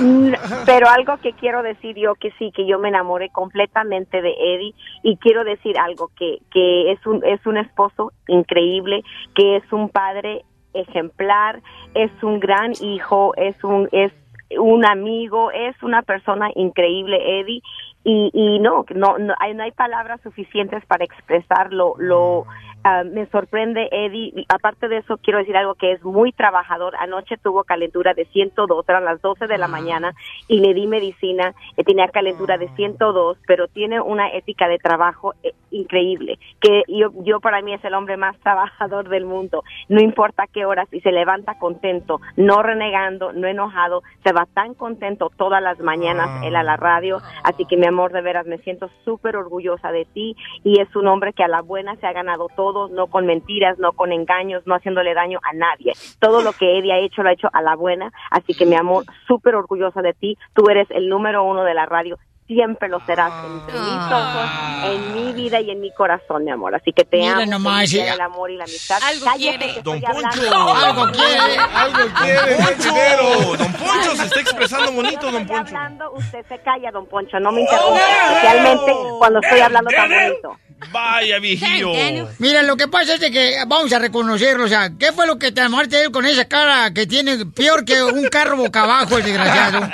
Mm, Pero algo que quiero decir yo que sí, que yo me enamoré completamente de Eddie y quiero decir algo que, que es un es un esposo increíble, que es un padre ejemplar, es un gran hijo, es un es un amigo, es una persona increíble Eddie y, y no, no, no hay, no hay palabras suficientes para expresar lo, lo ah, me sorprende Eddie. Aparte de eso, quiero decir algo que es muy trabajador. Anoche tuvo calentura de 102, eran las 12 de la mañana y le di medicina. eh, tenía calentura de 102, pero tiene una ética de trabajo eh, increíble. Que yo, yo para mí es el hombre más trabajador del mundo. No importa qué horas y se levanta contento, no renegando, no enojado. Se va tan contento todas las mañanas él a la radio. Así que mi amor, de veras, me siento súper orgullosa de ti y es un hombre que a la buena se ha ganado todo, no con mentiras, no con engaños, no haciéndole daño a nadie. Todo lo que Eddie ha hecho lo ha hecho a la buena. Así que mi amor, súper orgullosa de ti. Tú eres el número uno de la radio. Siempre lo serás entre mis ojos, en mi vida y en mi corazón, mi amor. Así que te Mira amo. nomás, el amor y la amistad. Algo Cállate, quiere. Don Poncho. Algo quiere. Algo quiere, Poncho, dinero. Don Poncho se está expresando bonito, Don Estoy Poncho. hablando, usted se calla, don Poncho, no me interrumpa, especialmente cuando estoy hablando tan bonito. Vaya, viejillo. Mira, lo que pasa es de que vamos a reconocerlo, o sea, ¿qué fue lo que te enamoraste de él con esa cara que tiene peor que un carro boca abajo, el desgraciado?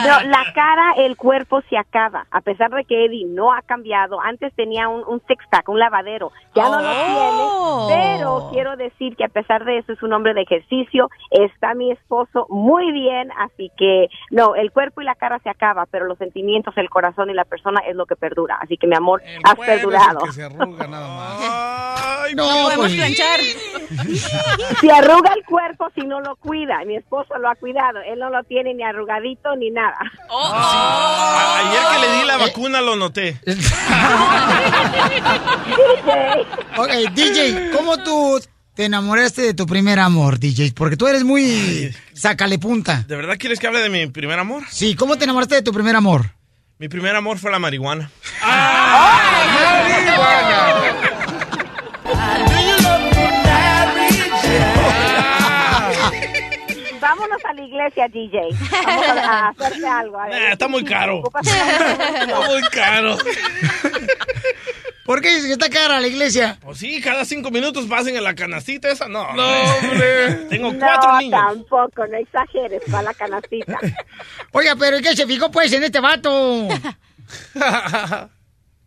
No, la cara, el cuerpo se acaba. A pesar de que Eddie no ha cambiado, antes tenía un, un six-pack, un lavadero. Ya no Oh. lo tiene, pero quiero decir que a pesar de eso es un hombre de ejercicio. Está mi esposo muy bien, así que no, el cuerpo y la cara se acaba, pero los sentimientos, el corazón y la persona es lo que perdura. Así que mi amor, has perdurado. no, podemos pues, planchar. Se arruga el cuerpo si no lo cuida. Mi esposo lo ha cuidado. Él no lo tiene ni arrugadito ni nada. A- Ayer que le di la vacuna lo noté. Ok, DJ, ¿cómo tú te enamoraste de tu primer amor, DJ? Porque tú eres muy sácale punta. ¿De verdad quieres que hable de mi primer amor? Sí, ¿cómo te enamoraste de tu primer amor? Mi primer amor fue la marihuana. Vámonos a iglesia, DJ. Vamos a, a hacerte algo. a ver. Nah, está muy caro. Está muy caro. ¿Por qué dices que está cara la iglesia? Pues sí, cada cinco minutos pasen en la canacita esa. No, No, hombre. Tengo cuatro no, niños. tampoco, no exageres, para la canastita. Oiga, pero ¿en qué se fijó pues en este vato?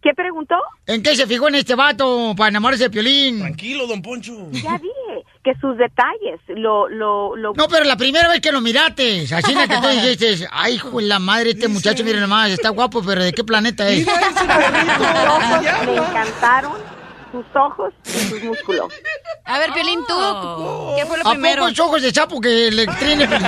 ¿Qué preguntó? ¿En qué se fijó en este vato para enamorarse de Piolín? Tranquilo, don Poncho. Ya dije que sus detalles, lo, lo, lo... No, pero la primera vez que lo miraste, así la que tú dijiste, ay, hijo de la madre, este muchacho, miren nomás, está guapo, pero ¿de qué planeta es? Sus ojos me encantaron, sus ojos y sus músculos. A ver, Piolín, tú, ¿qué fue lo ¿A primero? poco es ojos de chapo que le tiene?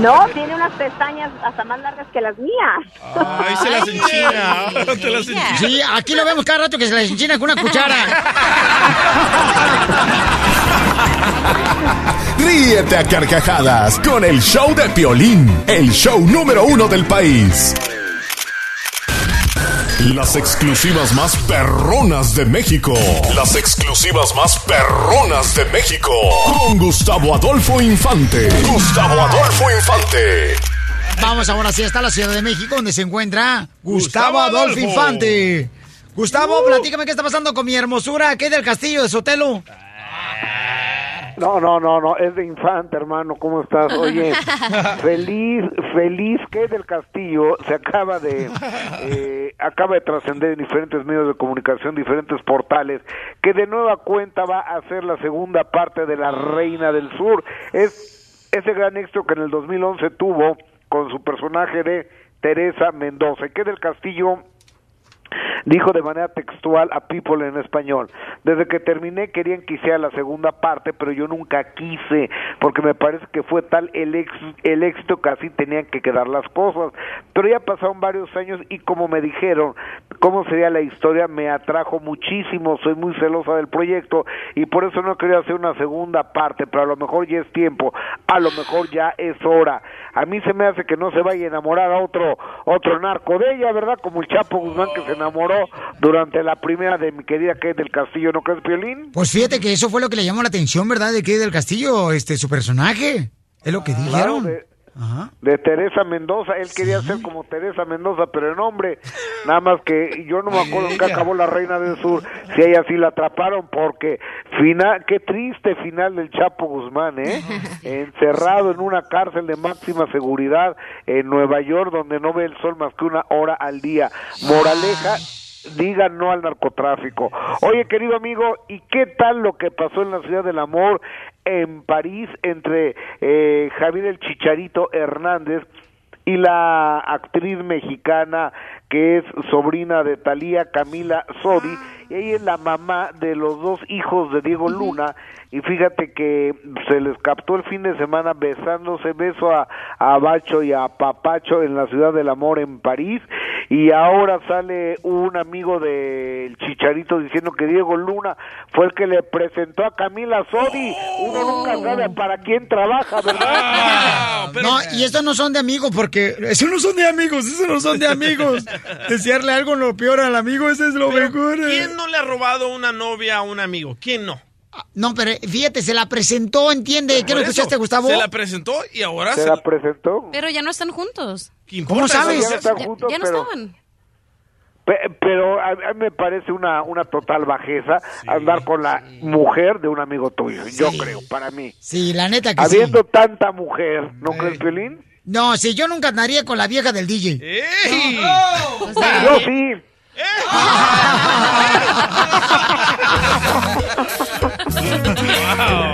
No, tiene unas pestañas hasta más largas que las mías. Ay, se las enchina. Te las enchina. Sí, aquí lo vemos cada rato que se las enchina con una cuchara. Ríete a carcajadas con el show de Piolín, el show número uno del país. Las exclusivas más perronas de México. Las exclusivas más perronas de México. Con Gustavo Adolfo Infante. Gustavo Adolfo Infante. Vamos ahora sí hasta la Ciudad de México, donde se encuentra Gustavo Gustavo Adolfo Adolfo. Infante. Gustavo, platícame qué está pasando con mi hermosura, ¿qué del castillo de Sotelo? No, no, no, no, es de infante, hermano, ¿cómo estás? Oye, feliz, feliz que del Castillo se acaba de, eh, acaba de trascender en diferentes medios de comunicación, diferentes portales, que de nueva cuenta va a ser la segunda parte de La Reina del Sur. Es ese gran éxito que en el 2011 tuvo con su personaje de Teresa Mendoza, que del Castillo dijo de manera textual a People en español, desde que terminé querían que hiciera la segunda parte, pero yo nunca quise, porque me parece que fue tal el, ex, el éxito que así tenían que quedar las cosas, pero ya pasaron varios años y como me dijeron cómo sería la historia, me atrajo muchísimo, soy muy celosa del proyecto y por eso no quería hacer una segunda parte, pero a lo mejor ya es tiempo, a lo mejor ya es hora. A mí se me hace que no se vaya a enamorar a otro otro narco de ella, ¿verdad? Como el Chapo Guzmán que se enamoró durante la primera de mi querida Kate del Castillo, ¿no crees, Piolín? Pues fíjate que eso fue lo que le llamó la atención, ¿verdad? De que del castillo, este, su personaje. Es lo que Claro, dijeron. de, de Teresa Mendoza, él quería ser como Teresa Mendoza, pero en hombre, nada más que yo no me acuerdo qué acabó la Reina del Sur, si ella sí la atraparon, porque final, qué triste final del Chapo Guzmán, ¿eh? Encerrado en una cárcel de máxima seguridad en Nueva York, donde no ve el sol más que una hora al día. Moraleja, digan no al narcotráfico. Oye, querido amigo, ¿y qué tal lo que pasó en la Ciudad del Amor en París entre eh, Javier el Chicharito Hernández y la actriz mexicana que es sobrina de Talía Camila Sodi y ella es la mamá de los dos hijos de Diego Luna y fíjate que se les captó el fin de semana besándose beso a, a Bacho y a Papacho en la ciudad del amor en París y ahora sale un amigo del Chicharito diciendo que Diego Luna fue el que le presentó a Camila Sodi uno nunca sabe para quién trabaja ¿verdad? No, y estos no son de amigos, porque esos no son de amigos, esos no son de amigos. Desearle algo lo peor al amigo, ese es lo Pero, mejor. eh. ¿Quién no le ha robado una novia a un amigo? ¿Quién no? No, pero fíjate, se la presentó, ¿entiende? ¿Qué no eso, escuchaste, Gustavo? Se la presentó y ahora se se, la presentó Pero ya no están juntos. ¿Qué ¿Cómo sabes? Eso Ya no están Ya, juntos, ya no pero- estaban. Pe- pero a, mí me parece una, una total bajeza andar con la mujer de un amigo tuyo, yo creo, para mí. Sí, la neta que sí. Habiendo tanta mujer, ¿no crees, Piolín? No, si yo nunca andaría con la vieja del DJ. Yo sí.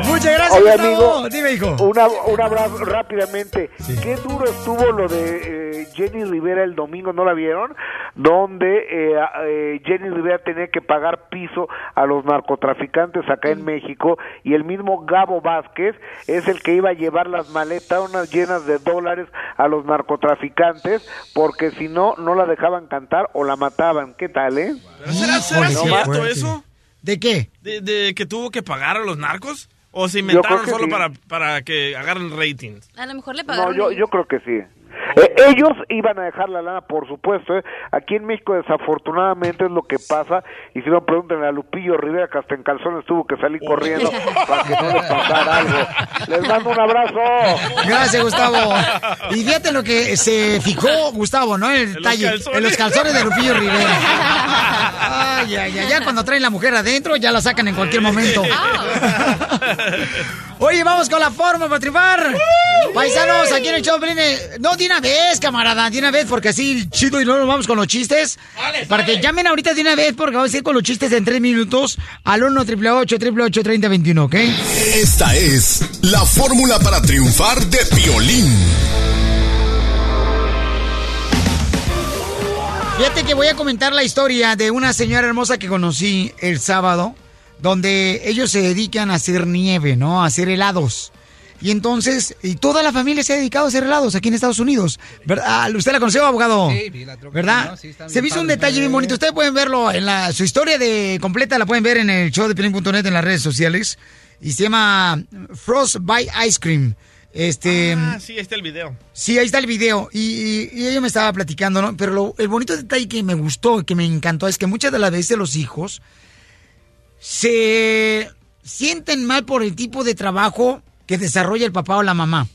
Muchas gracias, Oye, amigo, Dime, hijo. Una, un abrazo rápidamente. Qué duro estuvo lo de eh, Jenny Rivera el domingo, ¿no la vieron? Donde eh, eh, Jenny Rivera tenía que pagar piso a los narcotraficantes acá en México y el mismo Gabo Vázquez es el que iba a llevar las maletas unas llenas de dólares a los narcotraficantes porque si no, no la dejaban cantar o la mataban. ¿Qué tal, eh? ¿Será, cierto fuerte. eso? ¿De qué? ¿De, de que tuvo que pagar a los narcos? ¿O se Yo inventaron solo sí. para, para que agarren ratings? A lo mejor le No, pagaron. yo, ahí. yo creo que sí. Eh, ellos iban a dejar la lana, por supuesto. ¿eh? Aquí en México, desafortunadamente, es lo que pasa. Y si no, pregunten a Lupillo Rivera, que hasta en calzones tuvo que salir corriendo para que no le pasara algo. Les mando un abrazo. Gracias, Gustavo. Y fíjate lo que se fijó Gustavo, ¿no? En el los detalle. calzones. En los calzones de Lupillo Rivera. Ay, ay, ay. Ya cuando traen la mujer adentro, ya la sacan en cualquier momento. Oye, vamos con la forma para triunfar. Paisanos, aquí en el show, No, de una vez, camarada, de una vez, porque así chido y no nos vamos con los chistes. para que llamen ahorita de una vez, porque vamos a ir con los chistes en tres minutos al 1 888 3021 ¿ok? Esta es la fórmula para triunfar de Piolín. Fíjate que voy a comentar la historia de una señora hermosa que conocí el sábado, donde ellos se dedican a hacer nieve, ¿no? A hacer helados. Y entonces, y toda la familia se ha dedicado a hacer helados aquí en Estados Unidos. ¿Verdad? Ah, ¿Usted la conoció, abogado? Sí, vi la troca, ¿Verdad? ¿no? Sí, se hizo un detalle bien bonito. Ustedes pueden verlo en la, su historia de completa, la pueden ver en el show de Piolín.net en las redes sociales. Y se llama Frostbite Ice Cream. Este. Ah, sí, ahí está el video. Sí, ahí está el video. Y, y- y ella me estaba platicando, ¿no? Pero lo- el bonito detalle que me gustó, que me encantó, es que muchas de las veces los hijos se sienten mal por el tipo de trabajo que desarrolla el papá o la mamá.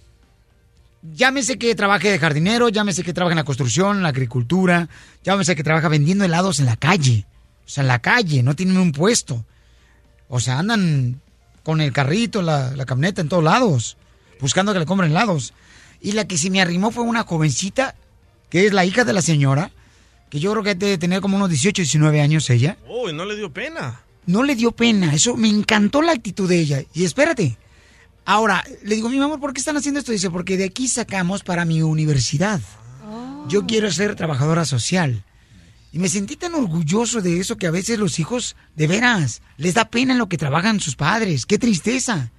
Llámese que trabaje de jardinero, llámese que trabaja en la construcción, en la agricultura, llámese que trabaja vendiendo helados en la calle. O sea, en la calle, no tienen un puesto. O sea, andan con el carrito, la, la camioneta en todos lados, buscando que le compren helados. Y la que se me arrimó fue una jovencita, que es la hija de la señora, que yo creo que debe tener como unos 18, 19 años ella. Uy, no le dio pena. No le dio pena, eso me encantó la actitud de ella. Y espérate, ahora, le digo, mi amor, ¿por qué están haciendo esto? Dice, porque de aquí sacamos para mi universidad. Yo quiero ser trabajadora social. Y me sentí tan orgulloso de eso que a veces los hijos, de veras, les da pena en lo que trabajan sus padres. ¡Qué tristeza!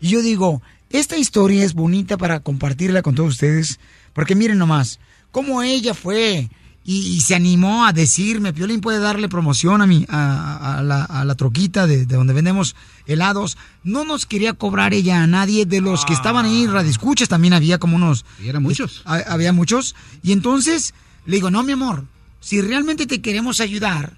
Y yo digo, esta historia es bonita para compartirla con todos ustedes, porque miren nomás, cómo ella fue y, y se animó a decirme, Piolín puede darle promoción a, mi, a, a la, a la troquita de, de donde vendemos helados. No nos quería cobrar ella a nadie de los que estaban ahí, radioescuchas, también había como unos... Y eran muchos. Ha- había muchos. Y entonces le digo, no, mi amor, si realmente te queremos ayudar,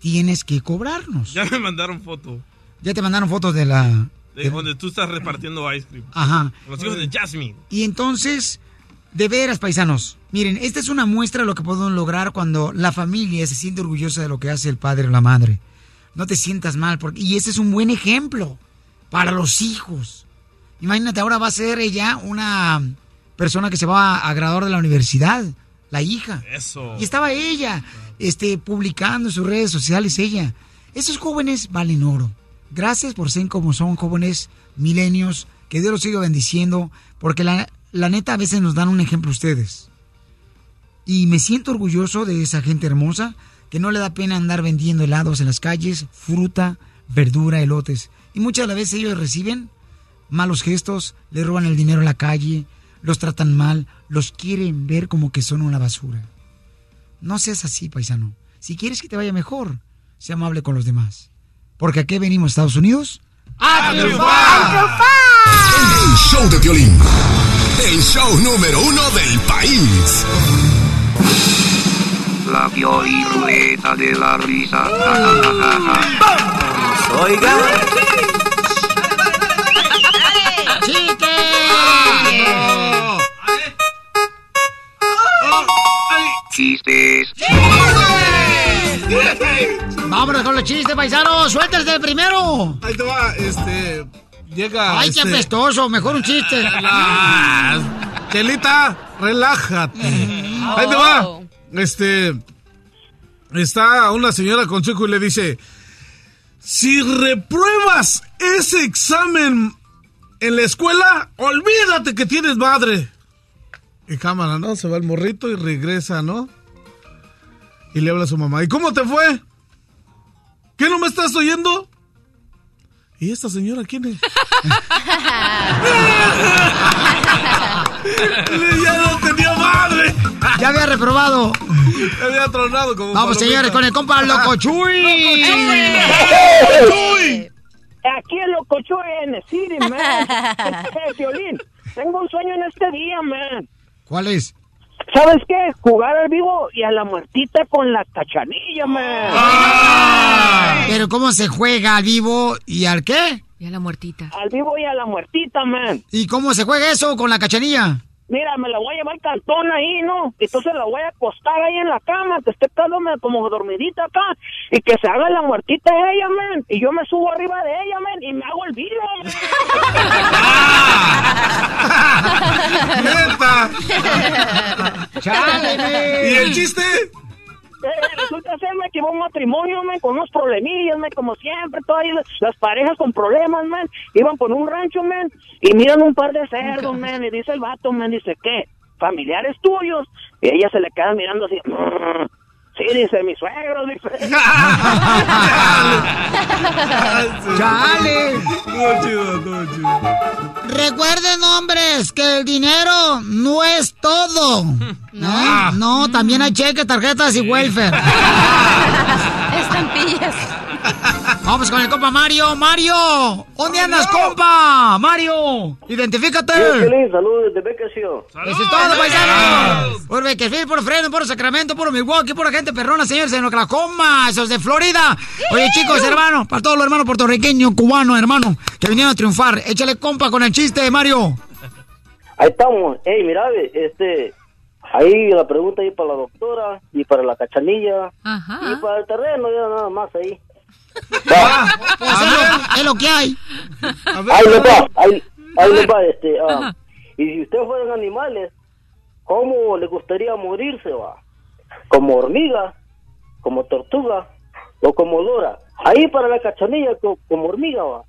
tienes que cobrarnos. Ya me mandaron foto Ya te mandaron fotos de la... de donde tú estás repartiendo ice cream. Ajá. Con los hijos de Jasmine. Y entonces, de veras, paisanos, miren, esta es una muestra de lo que podemos lograr cuando la familia se siente orgullosa de lo que hace el padre o la madre. No te sientas mal, porque, y ese es un buen ejemplo para los hijos. Imagínate, ahora va a ser ella una persona que se va a graduar de la universidad, la hija. Eso. Y estaba ella, este, publicando en sus redes sociales, ella. Esos jóvenes valen oro. Gracias por ser como son jóvenes milenios. Que Dios los siga bendiciendo. Porque la, la neta a veces nos dan un ejemplo ustedes. Y me siento orgulloso de esa gente hermosa que no le da pena andar vendiendo helados en las calles, fruta, verdura, elotes. Y muchas de las veces ellos reciben malos gestos, le roban el dinero en la calle, los tratan mal, los quieren ver como que son una basura. No seas así, paisano. Si quieres que te vaya mejor, sea amable con los demás. Porque aquí venimos, Estados Unidos. ¡A triunfar! El show de violín. El show número uno del país. La Pioli Ruleta de la Risa. Oiga. Chistes. Vámonos con los chistes, paisanos. Suéltese el primero. Ahí te va, este. Llega. Ay, qué este, apestoso. Mejor un chiste. Ah, Chelita, relájate. Ahí te va. Este. Está una señora con su hijo y le dice: Si repruebas ese examen en la escuela, olvídate que tienes madre. Y cámara, ¿no? Se va el morrito y regresa, ¿no? Y le habla a su mamá. ¿Y cómo te fue? ¿Qué no me estás oyendo? ¿Y esta señora quién es? ya no tenía madre. Ya había reprobado. Ya había tronado como Vamos, palomita. señores, con el compa Loco Chuy. Chuy. Aquí el locochuy en el City, man. Eh, Violín, tengo un sueño en este día, man. ¿Cuál es? ¿Sabes qué? Jugar al vivo y a la muertita con la cachanilla, man. Pero ¿cómo se juega al vivo y al qué? Y a la muertita. Al vivo y a la muertita, man. ¿Y cómo se juega eso con la cachanilla? Mira, me la voy a llevar cantón ahí, ¿no? Entonces la voy a acostar ahí en la cama, que esté quedándome como dormidita acá, y que se haga la muertita ella, man. Y yo me subo arriba de ella, man, y me hago el vivo, ¡Neta! Chale, ¿Y el chiste? Eh, resulta ser me, que a un matrimonio, man, con unos problemillas, man, como siempre, todas las, las parejas con problemas, man, iban por un rancho, man, y miran un par de cerdos, man, y dice el vato, man, dice, ¿qué? ¿Familiares tuyos? Y ella se le queda mirando así, "Mm". sí, dice, mis suegros, dice. ¡Chale! Todo chido, todo chido. Recuerden, hombres, que el dinero no es todo. No, no, también hay cheques, tarjetas y welfare. Estampillas. Vamos con el compa Mario. Mario, ¿dónde andas, compa? Mario, identifícate. saludos desde Bakersfield. Eso es todo, paisanos. Por Bakersfield, por Fresno, por Sacramento, por Milwaukee, por la gente perrona, señores, en Oklahoma, esos de Florida. Oye, chicos, hermano, para todos los hermanos puertorriqueños, cubanos, hermano, que vinieron a triunfar. Échale compa con el chiste, Mario. Ahí estamos. Ey, mira, este, ahí la pregunta ahí para la doctora y para la cachanilla y para el terreno, ya nada más ahí. Pues es, lo, es lo que hay. Ahí le va, ahí, ahí le va, este, ah, y si ustedes fueran animales, ¿cómo le gustaría morirse, va? ¿Como hormiga, como tortuga o como lora? Ahí para la cachanilla, co- como hormiga, va.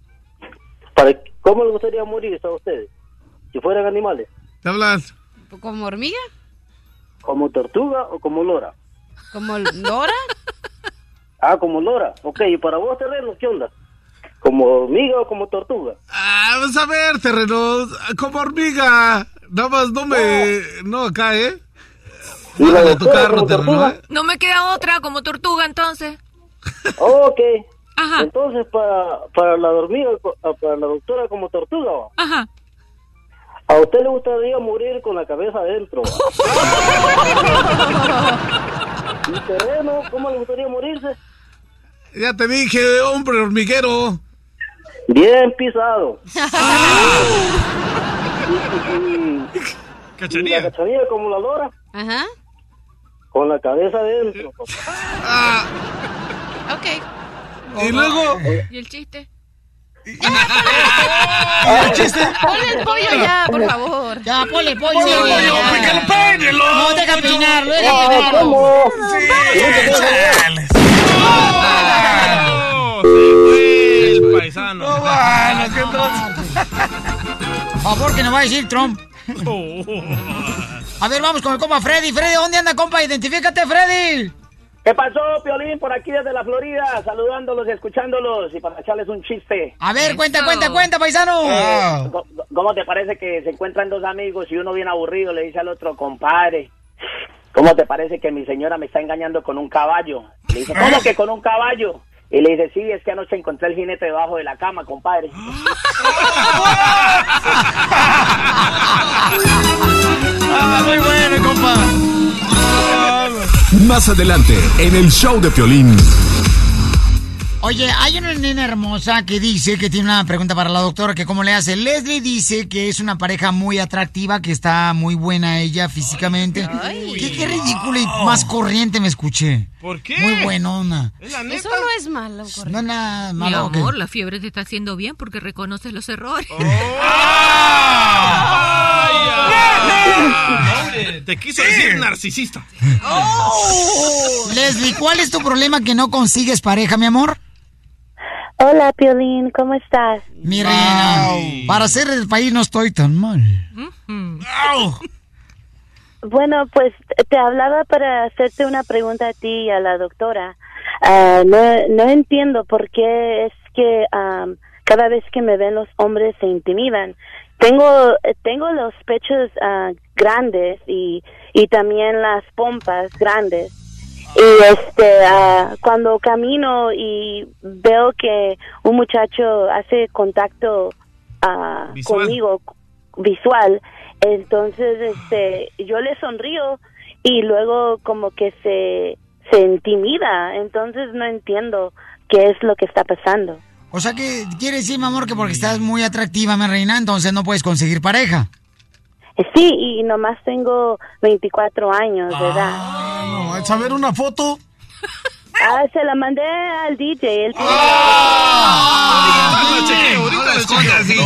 Para, ¿Cómo le gustaría morirse a ustedes? Si fueran animales, ¿Te hablas? ¿Como hormiga? ¿como tortuga o como lora? ¿Como lora? Ah, como lora. Ok, y para vos, terreno, ¿qué onda? ¿Como hormiga o como tortuga? Ah, vamos a ver, terreno. Como hormiga. Nada más no me. No cae, ¿eh? ¿Y la como terreno? ¿eh? No me queda otra como tortuga entonces. Ok. Entonces, para, para la hormiga, ah, para la doctora como tortuga, ¿va? Ajá. ¿A usted le gustaría morir con la cabeza adentro? ¿Y terreno? ¿Cómo le gustaría morirse? Ya te dije, hombre hormiguero. Bien pisado. Cachanilla. ¿Y la cachanilla como la lora? Ajá. Con la cabeza adentro. Ok. Y luego. ¿Y el chiste? ¿Y el chiste? Ponle el pollo ya, por favor. Ya, ponle el pollo. Ponle el pollo, Ya. pícalo, péguelo. No, deja peinarlo, deja Ah, peinarlo. ¿cómo? Chales. Se fue el paisano. No, bueno, qué Por favor, que nos va a decir Trump. A ver, vamos con el compa Freddy. Freddy, ¿dónde anda, compa? Identifícate, Freddy. ¿Qué pasó, Piolín? Por aquí desde la Florida, saludándolos y escuchándolos y para echarles un chiste. A ver, cuenta, cuenta, cuenta, paisano. Eh, ¿Cómo te parece que se encuentran dos amigos y uno bien aburrido le dice al otro, compadre, ¿cómo te parece que mi señora me está engañando con un caballo? Le dice, ¿cómo que con un caballo? Y le dice, sí, es que anoche encontré el jinete debajo de la cama, compadre. Ah, muy bueno, compa. Más adelante, en el show de Piolín. Oye, hay una nena hermosa que dice que tiene una pregunta para la doctora, que cómo le hace. Leslie dice que es una pareja muy atractiva, que está muy buena ella físicamente. ¿Qué, qué ridículo y más corriente me escuché. ¿Por qué? Muy buenona. Eso no es malo, correcto. No nada Mi malo. ¿ok? amor, la fiebre te está haciendo bien porque reconoces los errores. Oh. Te quiso decir narcisista. Leslie, ¿cuál es tu problema que no consigues pareja, mi amor? Hola, Piolín, ¿cómo estás? Mi reina, para ser del país no estoy tan mal. Bueno, pues te hablaba para hacerte una pregunta a ti y a la doctora. Ah, no, no entiendo por qué es que am, cada vez que me ven los hombres se intimidan. Tengo tengo los pechos ah, grandes y, y también las pompas grandes. Y este ah, cuando camino y veo que un muchacho hace contacto ah, Visual. conmigo visual, entonces este yo le sonrío y luego como que se se intimida, entonces no entiendo qué es lo que está pasando. O sea que quiere decir, mi amor, que porque estás muy atractiva, mi reina, entonces no puedes conseguir pareja. Sí, y nomás tengo 24 años de edad. Ah, ¿A ver una foto? Ah, se la mandé al DJ.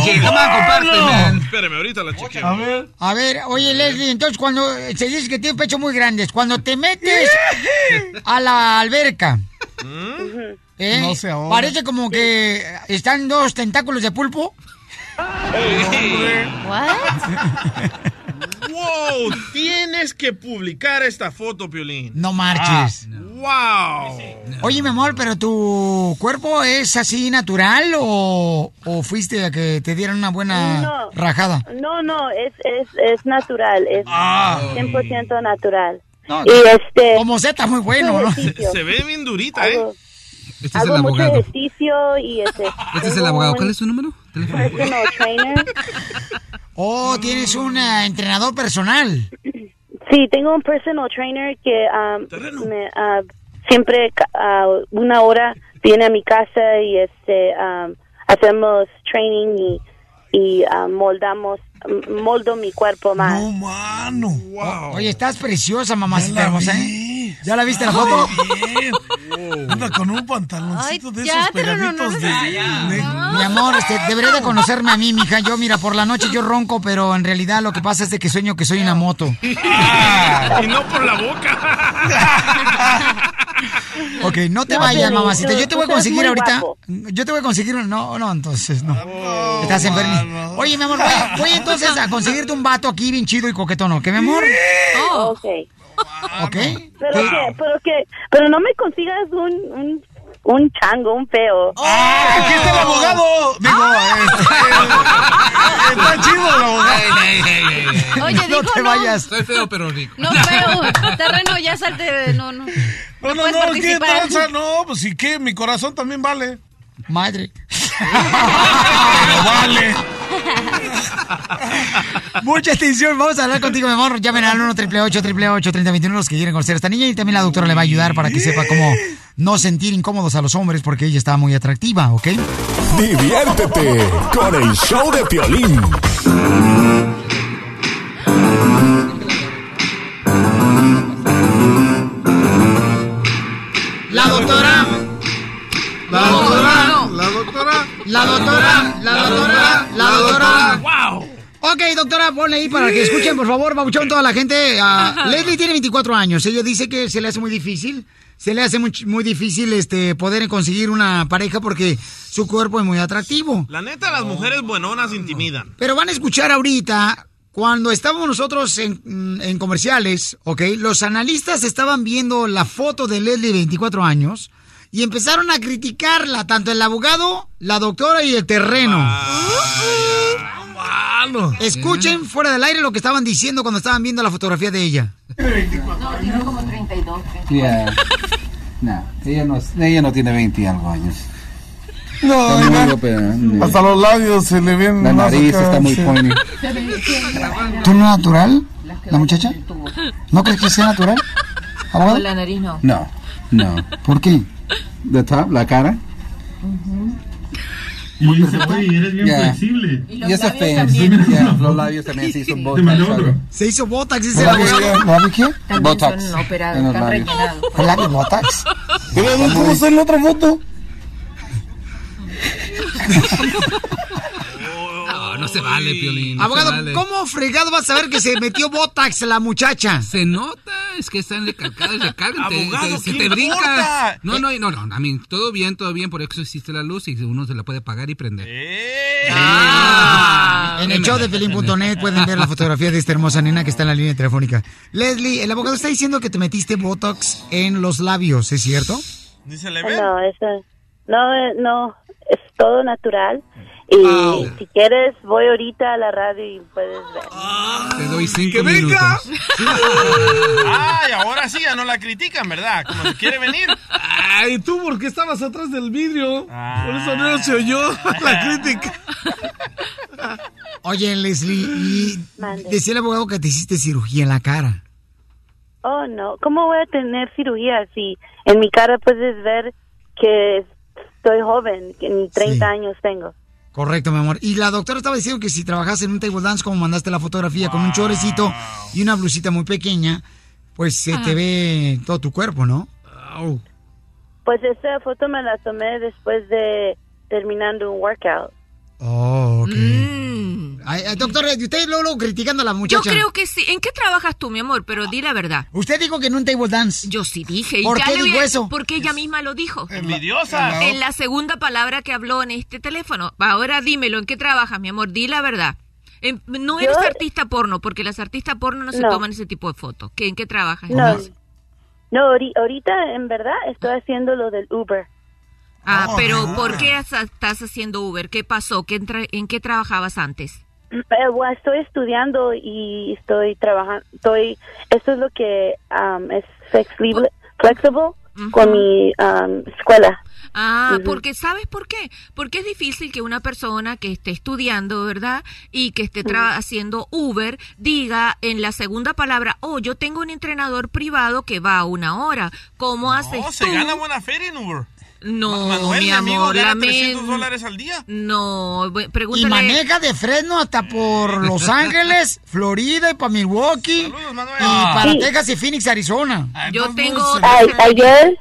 Tiene- Espérame, ahorita la chequeo. A ver. A ver, oye, Leslie, entonces cuando se dice que tiene pecho muy grandes, cuando te metes a la alberca, ¿eh? No se ahoga. parece como que están dos tentáculos de pulpo. Wow, tienes que publicar esta foto, Piolín. No marches. Wow. Oye, mi amor, pero tu cuerpo es así natural o, o fuiste a que te dieran una buena No. rajada? No, no, es, es, es natural, es Ah. 100% natural. No, y este... Como Z, muy bueno, ¿no? Se ve bien durita, ¿eh? Hago, Este es hago el mucho abogado. ejercicio y este... Este es el abogado. ¿Cuál es su número? Teléfono. personal trainer. Oh, tienes un eh, entrenador personal. Sí, tengo un personal trainer que um, me, ah, siempre ah, una hora viene a mi casa y este um, hacemos training y, y ah, moldamos moldo mi cuerpo más. No, mano. O- Oye, estás preciosa, mamacita hermosa, ¿eh? ¿Ya la viste la foto? Anda con un pantaloncito de ya, esos pero no, no, pegaditos no, de... ya. de- Mi amor, este, debería de conocerme a mí, mija. Yo, mira, por la noche yo ronco, pero en realidad lo que pasa es de que sueño que soy una moto. y no por la boca. Ok, no te No, vayas, mamacita. Yo te voy a conseguir ahorita. guapo. Yo te voy a conseguir. un- No, no, entonces no. Estás enfermo. Oye, mi amor, voy, voy entonces a conseguirte un vato aquí bien chido y coquetón, ¿ok, mi amor? Ok. ¿Ok? Pero que, pero que, pero no me consigas un, un, un chango, un feo. ¡Aquí está el abogado! Digo, este, está chido el abogado. Oye, no dijo te no. vayas. Soy feo, pero rico. No feo. Terreno, ya salte. de- No, no. No, no, no, ¿qué tranza? No, pues sí que mi corazón también vale. Madre. Pero vale. Mucha atención, vamos a hablar contigo, mi amor. Llamen al 1 888 888 3021 los que quieren conocer a esta niña y también la doctora le va a ayudar para que sepa cómo no sentir incómodos a los hombres porque ella está muy atractiva, ¿ok? Diviértete con el show de Piolín. La doctora. La doctora. La doctora. ¡Wow! Ok, doctora, ponle ahí para que escuchen, por favor, babuchón, toda la gente. Ah, Leslie tiene 24 años. Ella dice que se le hace muy difícil. Se le hace muy, muy difícil este poder conseguir una pareja porque su cuerpo es muy atractivo. La neta, las mujeres buenonas intimidan. Pero van a escuchar ahorita, cuando estábamos nosotros en, en comerciales, ¿ok? Los analistas estaban viendo la foto de Leslie de 24 años y empezaron a criticarla, tanto el abogado, la doctora y el terreno. Escuchen fuera del aire lo que estaban diciendo cuando estaban viendo la fotografía de ella. No, tiene como 32. Ya. No, ella no, ella no tiene 20 y algo años. No, mira, europea. hasta los labios se le ven La más nariz acá, está muy sí. pointy. ¿Tú no es natural, la muchacha? ¿No crees que sea natural? No, ¿Abogado? la nariz no. No, no. ¿Por qué? The top, la cara. Y dice, oye, eres bien flexible. Y ya, los labios también se hizo Te botox. otro. Se hizo botox, dice ¿Los? ¿Los? También Botox. son operados, en los están labios. rellenados. ¿Con labios botox? ¿Cómo en la otra foto? No, se vale, Piolín. no Abogado, vale. ¿cómo fregado vas a ver que se metió botox la muchacha? Se nota, es que están recargadas, recargan, te- Abogado, te- se ¿qué te brinca. No, no, no, no, a mí todo bien, todo bien, por eso existe la luz y uno se la puede apagar y prender. Ah. En el show de Pelín.net pueden ver la fotografía de esta hermosa nena que está en la línea telefónica. Leslie, el abogado está diciendo que te metiste botox en los labios, ¿es cierto? Dice No, eso, no, eh, no, es todo natural. Y Ah. si quieres, voy ahorita a la radio y puedes ver. Te doy cinco ¡Que venga! Ay, ahora sí, ya no la critican, ¿verdad? Como que quiere venir. Ay, tú, porque estabas atrás del vidrio? Por eso no se oyó la crítica. Oye, Leslie, y Mande. decía el abogado que te hiciste cirugía en la cara. Oh, no, ¿cómo voy a tener cirugía si en mi cara puedes ver que estoy joven, que ni 30 años tengo? Correcto, mi amor. Y la doctora estaba diciendo que si trabajas en un table dance, como mandaste la fotografía, con un chorecito y una blusita muy pequeña, pues se te ve todo tu cuerpo, ¿no? Pues esa foto me la tomé después de terminando un workout. Oh, ok. Mm. Ay, ay, doctora, y usted luego, luego criticando a la Yo muchacha. creo que sí. ¿En qué trabajas tú, mi amor? Pero di la verdad. Usted dijo que en un table dance. Yo sí dije. y ¿Por ya qué dijo eso? Porque ella misma lo dijo. Envidiosa. En la segunda palabra que habló en este teléfono. Ahora dímelo, ¿en qué trabajas, mi amor? Di la verdad. En- no eres Yo- artista porno, porque las artistas porno no se No. toman ese tipo de fotos. ¿Qué, ¿En qué trabajas? No, no, ahori- ahorita en verdad estoy haciendo lo del Uber. Ah, Oh, pero. ¿por qué estás haciendo Uber? ¿Qué pasó? ¿Qué entra- ¿En qué trabajabas antes? Eh, bueno, estoy estudiando y estoy trabajando, estoy, esto es lo que um, es flexible, flexible con mi um, escuela. Ah, porque ¿sabes por qué? Porque es difícil que una persona que esté estudiando, ¿verdad? Y que esté tra- haciendo Uber diga en la segunda palabra, oh, yo tengo un entrenador privado que va a una hora. ¿Cómo haces Oh, se tú? gana buena feria en Uber. No, Manuel, mi mi amigo, amor, gana lamen- 300 dólares al día. No, bu- Y pregúntale. maneja de Fresno hasta por Los Ángeles, Florida y para Milwaukee. Y para Sí. Texas y Phoenix, Arizona. Yo tengo... A- ayer,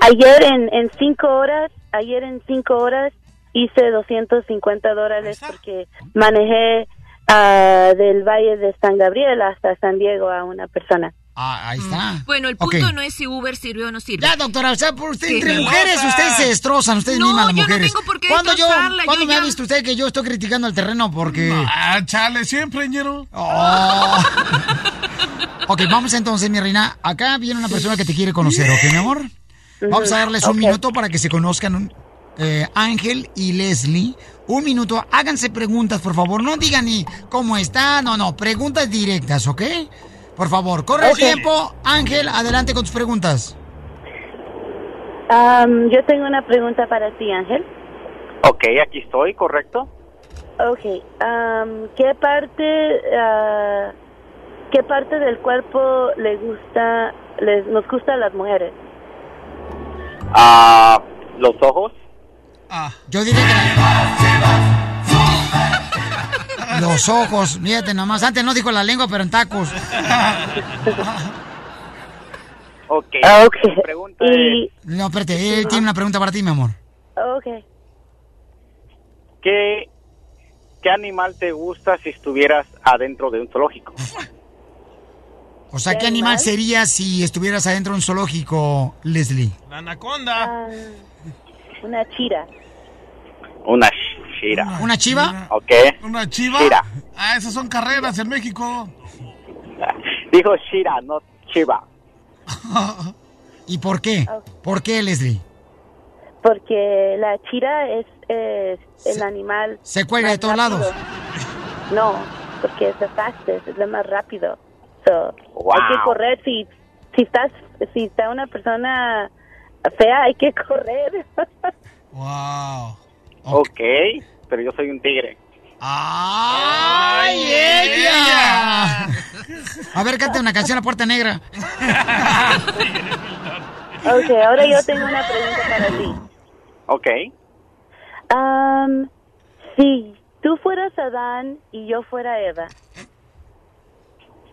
ayer en, en cinco horas, ayer en cinco horas hice 250 dólares porque manejé ah, del Valle de San Gabriel hasta San Diego a una persona. Ah, ahí está. Bueno, el punto no es si Uber sirve o no sirve. Ya, doctora, o sea, por usted, Sí. entre mujeres, ustedes se destrozan, ustedes No, mismas las yo no mujeres. tengo por qué ¿Cuándo yo, destrozarla, ¿cuándo yo me ha visto usted que yo estoy criticando el terreno porque... Ah, chale, siempre, ñero. Oh. ok, vamos entonces, mi reina. Acá viene una persona que te quiere conocer, ¿ok, mi amor? Vamos a darles un minuto para que se conozcan eh, Ángel y Leslie. Un minuto, háganse preguntas, por favor. No digan ni cómo está, no, no, preguntas directas, ¿ok? Por favor, corre el tiempo. Ángel, adelante con tus preguntas. Um, yo tengo una pregunta para ti, Ángel. Ok, aquí estoy, correcto. Ok, um, ¿qué parte, ah, qué parte del cuerpo le gusta, les, nos gusta a las mujeres? Ah, los ojos. Yo diría que... Los ojos, fíjate nomás. Antes no dijo la lengua, pero en tacos. Ok. Ah, ok. Mi pregunta Y, No, espérate, él tiene una pregunta para ti, mi amor. ok. ¿qué, ¿qué animal te gusta si estuvieras adentro de un zoológico? O sea, ¿qué animal sería si estuvieras adentro de un zoológico, Leslie? La anaconda. Ah, una chira. Una ¿Una chiva? Ok. ¿Una chiva? Shira. Ah, esas son carreras en México. Dijo shira, no chiva. ¿Y por qué? ¿Por qué, Leslie? Porque la chira es, es el animal. Se cuelga de todos rápido. lados. No, porque es fastest, es lo más rápido. So, Wow. Hay que correr. Si, si, estás, si está una persona fea, hay que correr. Wow. Ok, pero yo soy un tigre. ¡Ay, ella! A ver, canta una canción a Puerta Negra. ok, ahora yo tengo una pregunta para ti. Ok. Am, si tú fueras Adán y yo fuera Eva,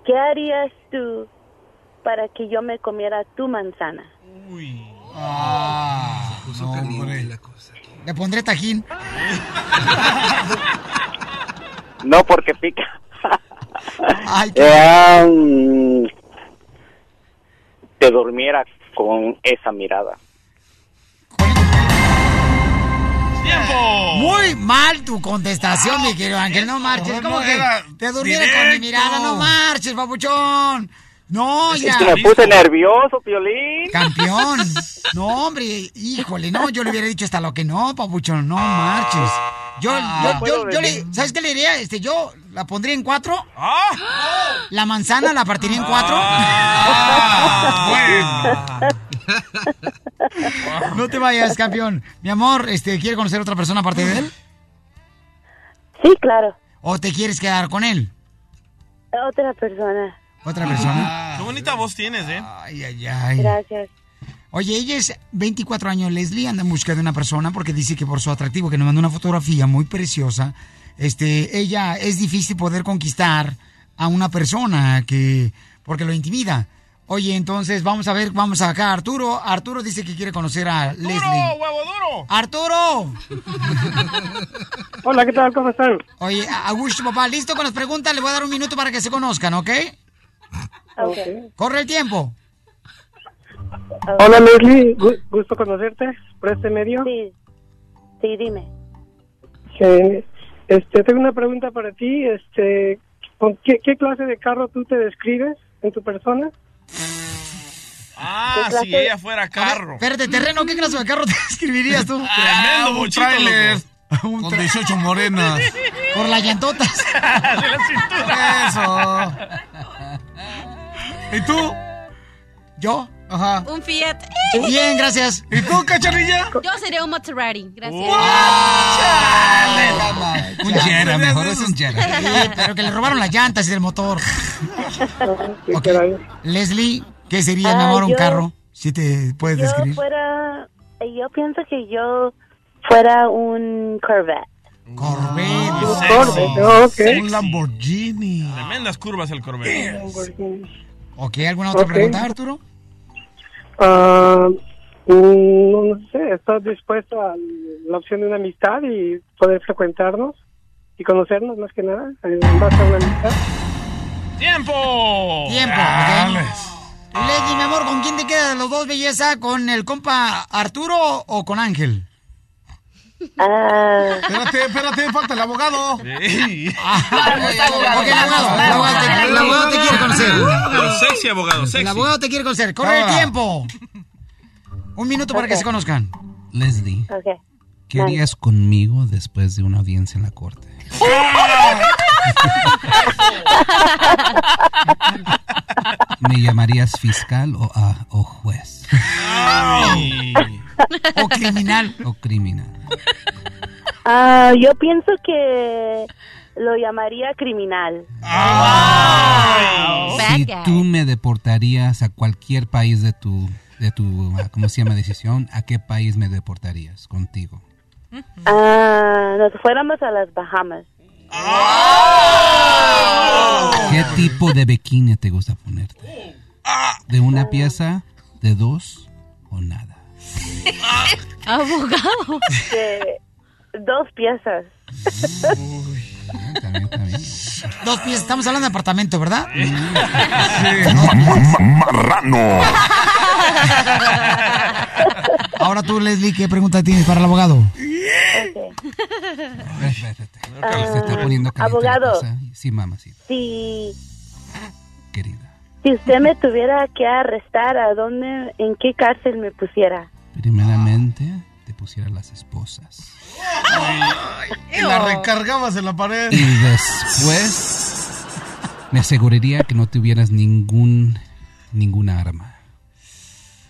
¿qué harías tú para que yo me comiera tu manzana? Ah, no. Le pondré tajín. No, porque pica. Ay, Eh, te durmiera con esa mirada. ¡Tiempo! Muy mal tu contestación, mi querido Ángel. No marches. no, ¿Cómo que era te durmiera con mi mirada? No marches, papuchón. No, Es ya. que me puse nervioso, Piolín. Campeón. No, hombre, híjole, no, yo le hubiera dicho hasta lo que no, papuchón, no marches. Yo, Ah. yo, yo, yo le, ¿sabes qué le diría? Este, yo la pondría en cuatro. La manzana la partiría en cuatro. No te vayas, campeón. Mi amor, este, ¿quiere conocer a otra persona aparte de él? Sí, claro. ¿O te quieres quedar con él? Otra persona. ¿Otra persona? Qué bonita voz tienes, ¿eh? Ay, ay, ay. Gracias. Oye, ella es 24 años, Leslie, anda en busca de una persona porque dice que por su atractivo, que nos mandó una fotografía muy preciosa, este, ella es difícil poder conquistar a una persona que, porque lo intimida. Oye, entonces vamos a ver, vamos acá, Arturo. Arturo dice que quiere conocer a Leslie. huevo duro! ¡Arturo! Hola, ¿qué tal? ¿Cómo están? Oye, Augusto, papá, listo con las preguntas. Le voy a dar un minuto para que se conozcan, ¿ok? Corre el tiempo. Hola, Leslie. Gu- gusto conocerte por este medio. Sí, sí, dime. Este, tengo una pregunta para ti. Este, ¿con qué, qué clase de carro tú te describes en tu persona? Ah, ¿Qué si ella fuera carro. Espérate, terreno, ¿qué clase de carro te escribirías tú? Tremendo un bochito, tráiler Un con tra- 18 morenas. Por las llantotas. De la cintura. Eso. ¿Y tú? ¿Yo? Ajá. Un Fiat. Bien, gracias. ¿Y tú, cacharrilla? Yo sería un Maserati. Gracias. Un Jera, mejor es un Jera. Sí, pero que le robaron las llantas y el motor. Leslie, ¿qué sería, mi Ah, amor, un yo- carro? Si te puedes Yo describir. fuera, yo pienso que yo fuera un Corvette. Corvette. Sexy. Un Lamborghini. Tremendas curvas el Corvette. Ok, ¿alguna otra Ok. pregunta, Arturo? Mm, no, no sé, ¿estás dispuesto a la opción de una amistad y poder frecuentarnos y conocernos más que nada? En base a una amistad. ¡Tiempo! Tiempo. Leslie, mi amor, ¿con quién te quedas de los dos, belleza? ¿Con el compa Arturo o con Ángel? Ah, Espérate, espérate, falta el abogado. Ok, el abogado, el abogado te, el abogado te quiere conocer. Sexy, abogado, sexy. El abogado te quiere conocer. Corre el Ahora. tiempo. Un minuto para que se conozcan. Leslie, ok. ¿qué harías conmigo después de una audiencia en la corte? ¿Me llamarías fiscal o, ah, o juez? Ay. O criminal. O criminal. Ah, yo pienso que lo llamaría criminal. Si tú me deportarías a cualquier país de tu, de tu, ah, ¿cómo se llama? Decisión, ¿a qué país me deportarías contigo? Ah, nos fuéramos a las Bahamas. ¿Qué tipo de bikini te gusta ponerte? ¿De una pieza, de dos o nada? Abogado. De dos piezas. Dos pies, estamos hablando de apartamento, ¿verdad? Marrano. Ahora tú, Leslie, ¿qué pregunta tienes para el abogado? Se está poniendo caliente la abogado. Sí, mamá, sí, Si, querida. si usted me tuviera que arrestar, ¿a dónde, en qué cárcel me pusiera? Primeramente, te pusiera las esposas. Y la recargabas en la pared. Y después me aseguraría que no tuvieras ningún ninguna arma.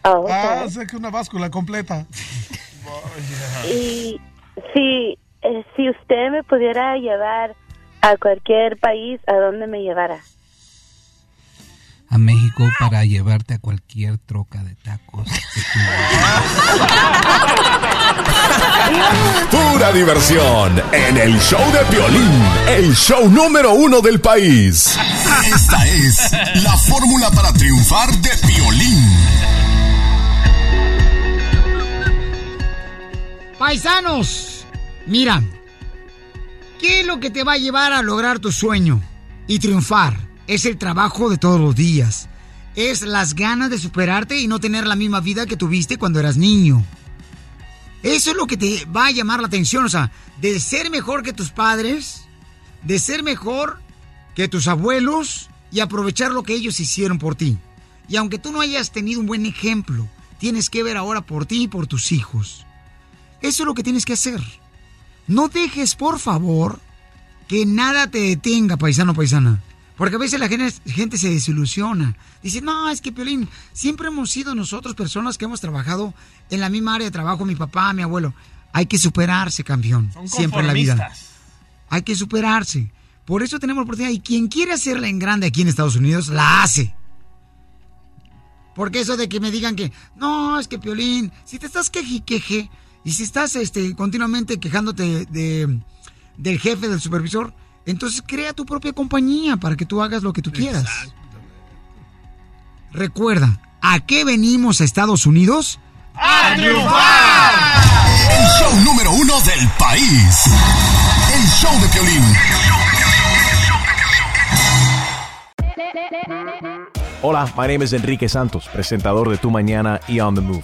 Oh, ok. Ah, sé que una báscula completa. Y si, eh, si usted me pudiera llevar a cualquier país, ¿a dónde me llevara? A México para llevarte a cualquier troca de tacos. pura diversión en el show de violín, el show número uno del país. Esta es la fórmula para triunfar de violín. Paisanos, mira, ¿qué es lo que te va a llevar a lograr tu sueño y triunfar? Es el trabajo de todos los días. Es las ganas de superarte y no tener la misma vida que tuviste cuando eras niño. Eso es lo que te va a llamar la atención, o sea, de ser mejor que tus padres, de ser mejor que tus abuelos y aprovechar lo que ellos hicieron por ti. Y aunque tú no hayas tenido un buen ejemplo, tienes que ver ahora por ti y por tus hijos. Eso es lo que tienes que hacer. No dejes, por favor, que nada te detenga, paisano paisana. Porque a veces la gente, gente se desilusiona. Dice, no, es que Piolín, siempre hemos sido nosotros personas que hemos trabajado en la misma área de trabajo, mi papá, mi abuelo. Hay que superarse, campeón. siempre en la vida. Hay que superarse. Por eso tenemos la oportunidad. Y quien quiere hacerla en grande aquí en Estados Unidos, la hace. Porque eso de que me digan que, no, es que Piolín, si te estás queje y queje, y si estás este, continuamente quejándote de, del jefe, del supervisor, entonces crea tu propia compañía para que tú hagas lo que tú quieras. Recuerda, ¿a qué venimos a Estados Unidos? ¡A triunfar! El show número uno del país. El show de violín. Hola, my name is Enrique Santos, presentador de Tu Mañana y On the Move.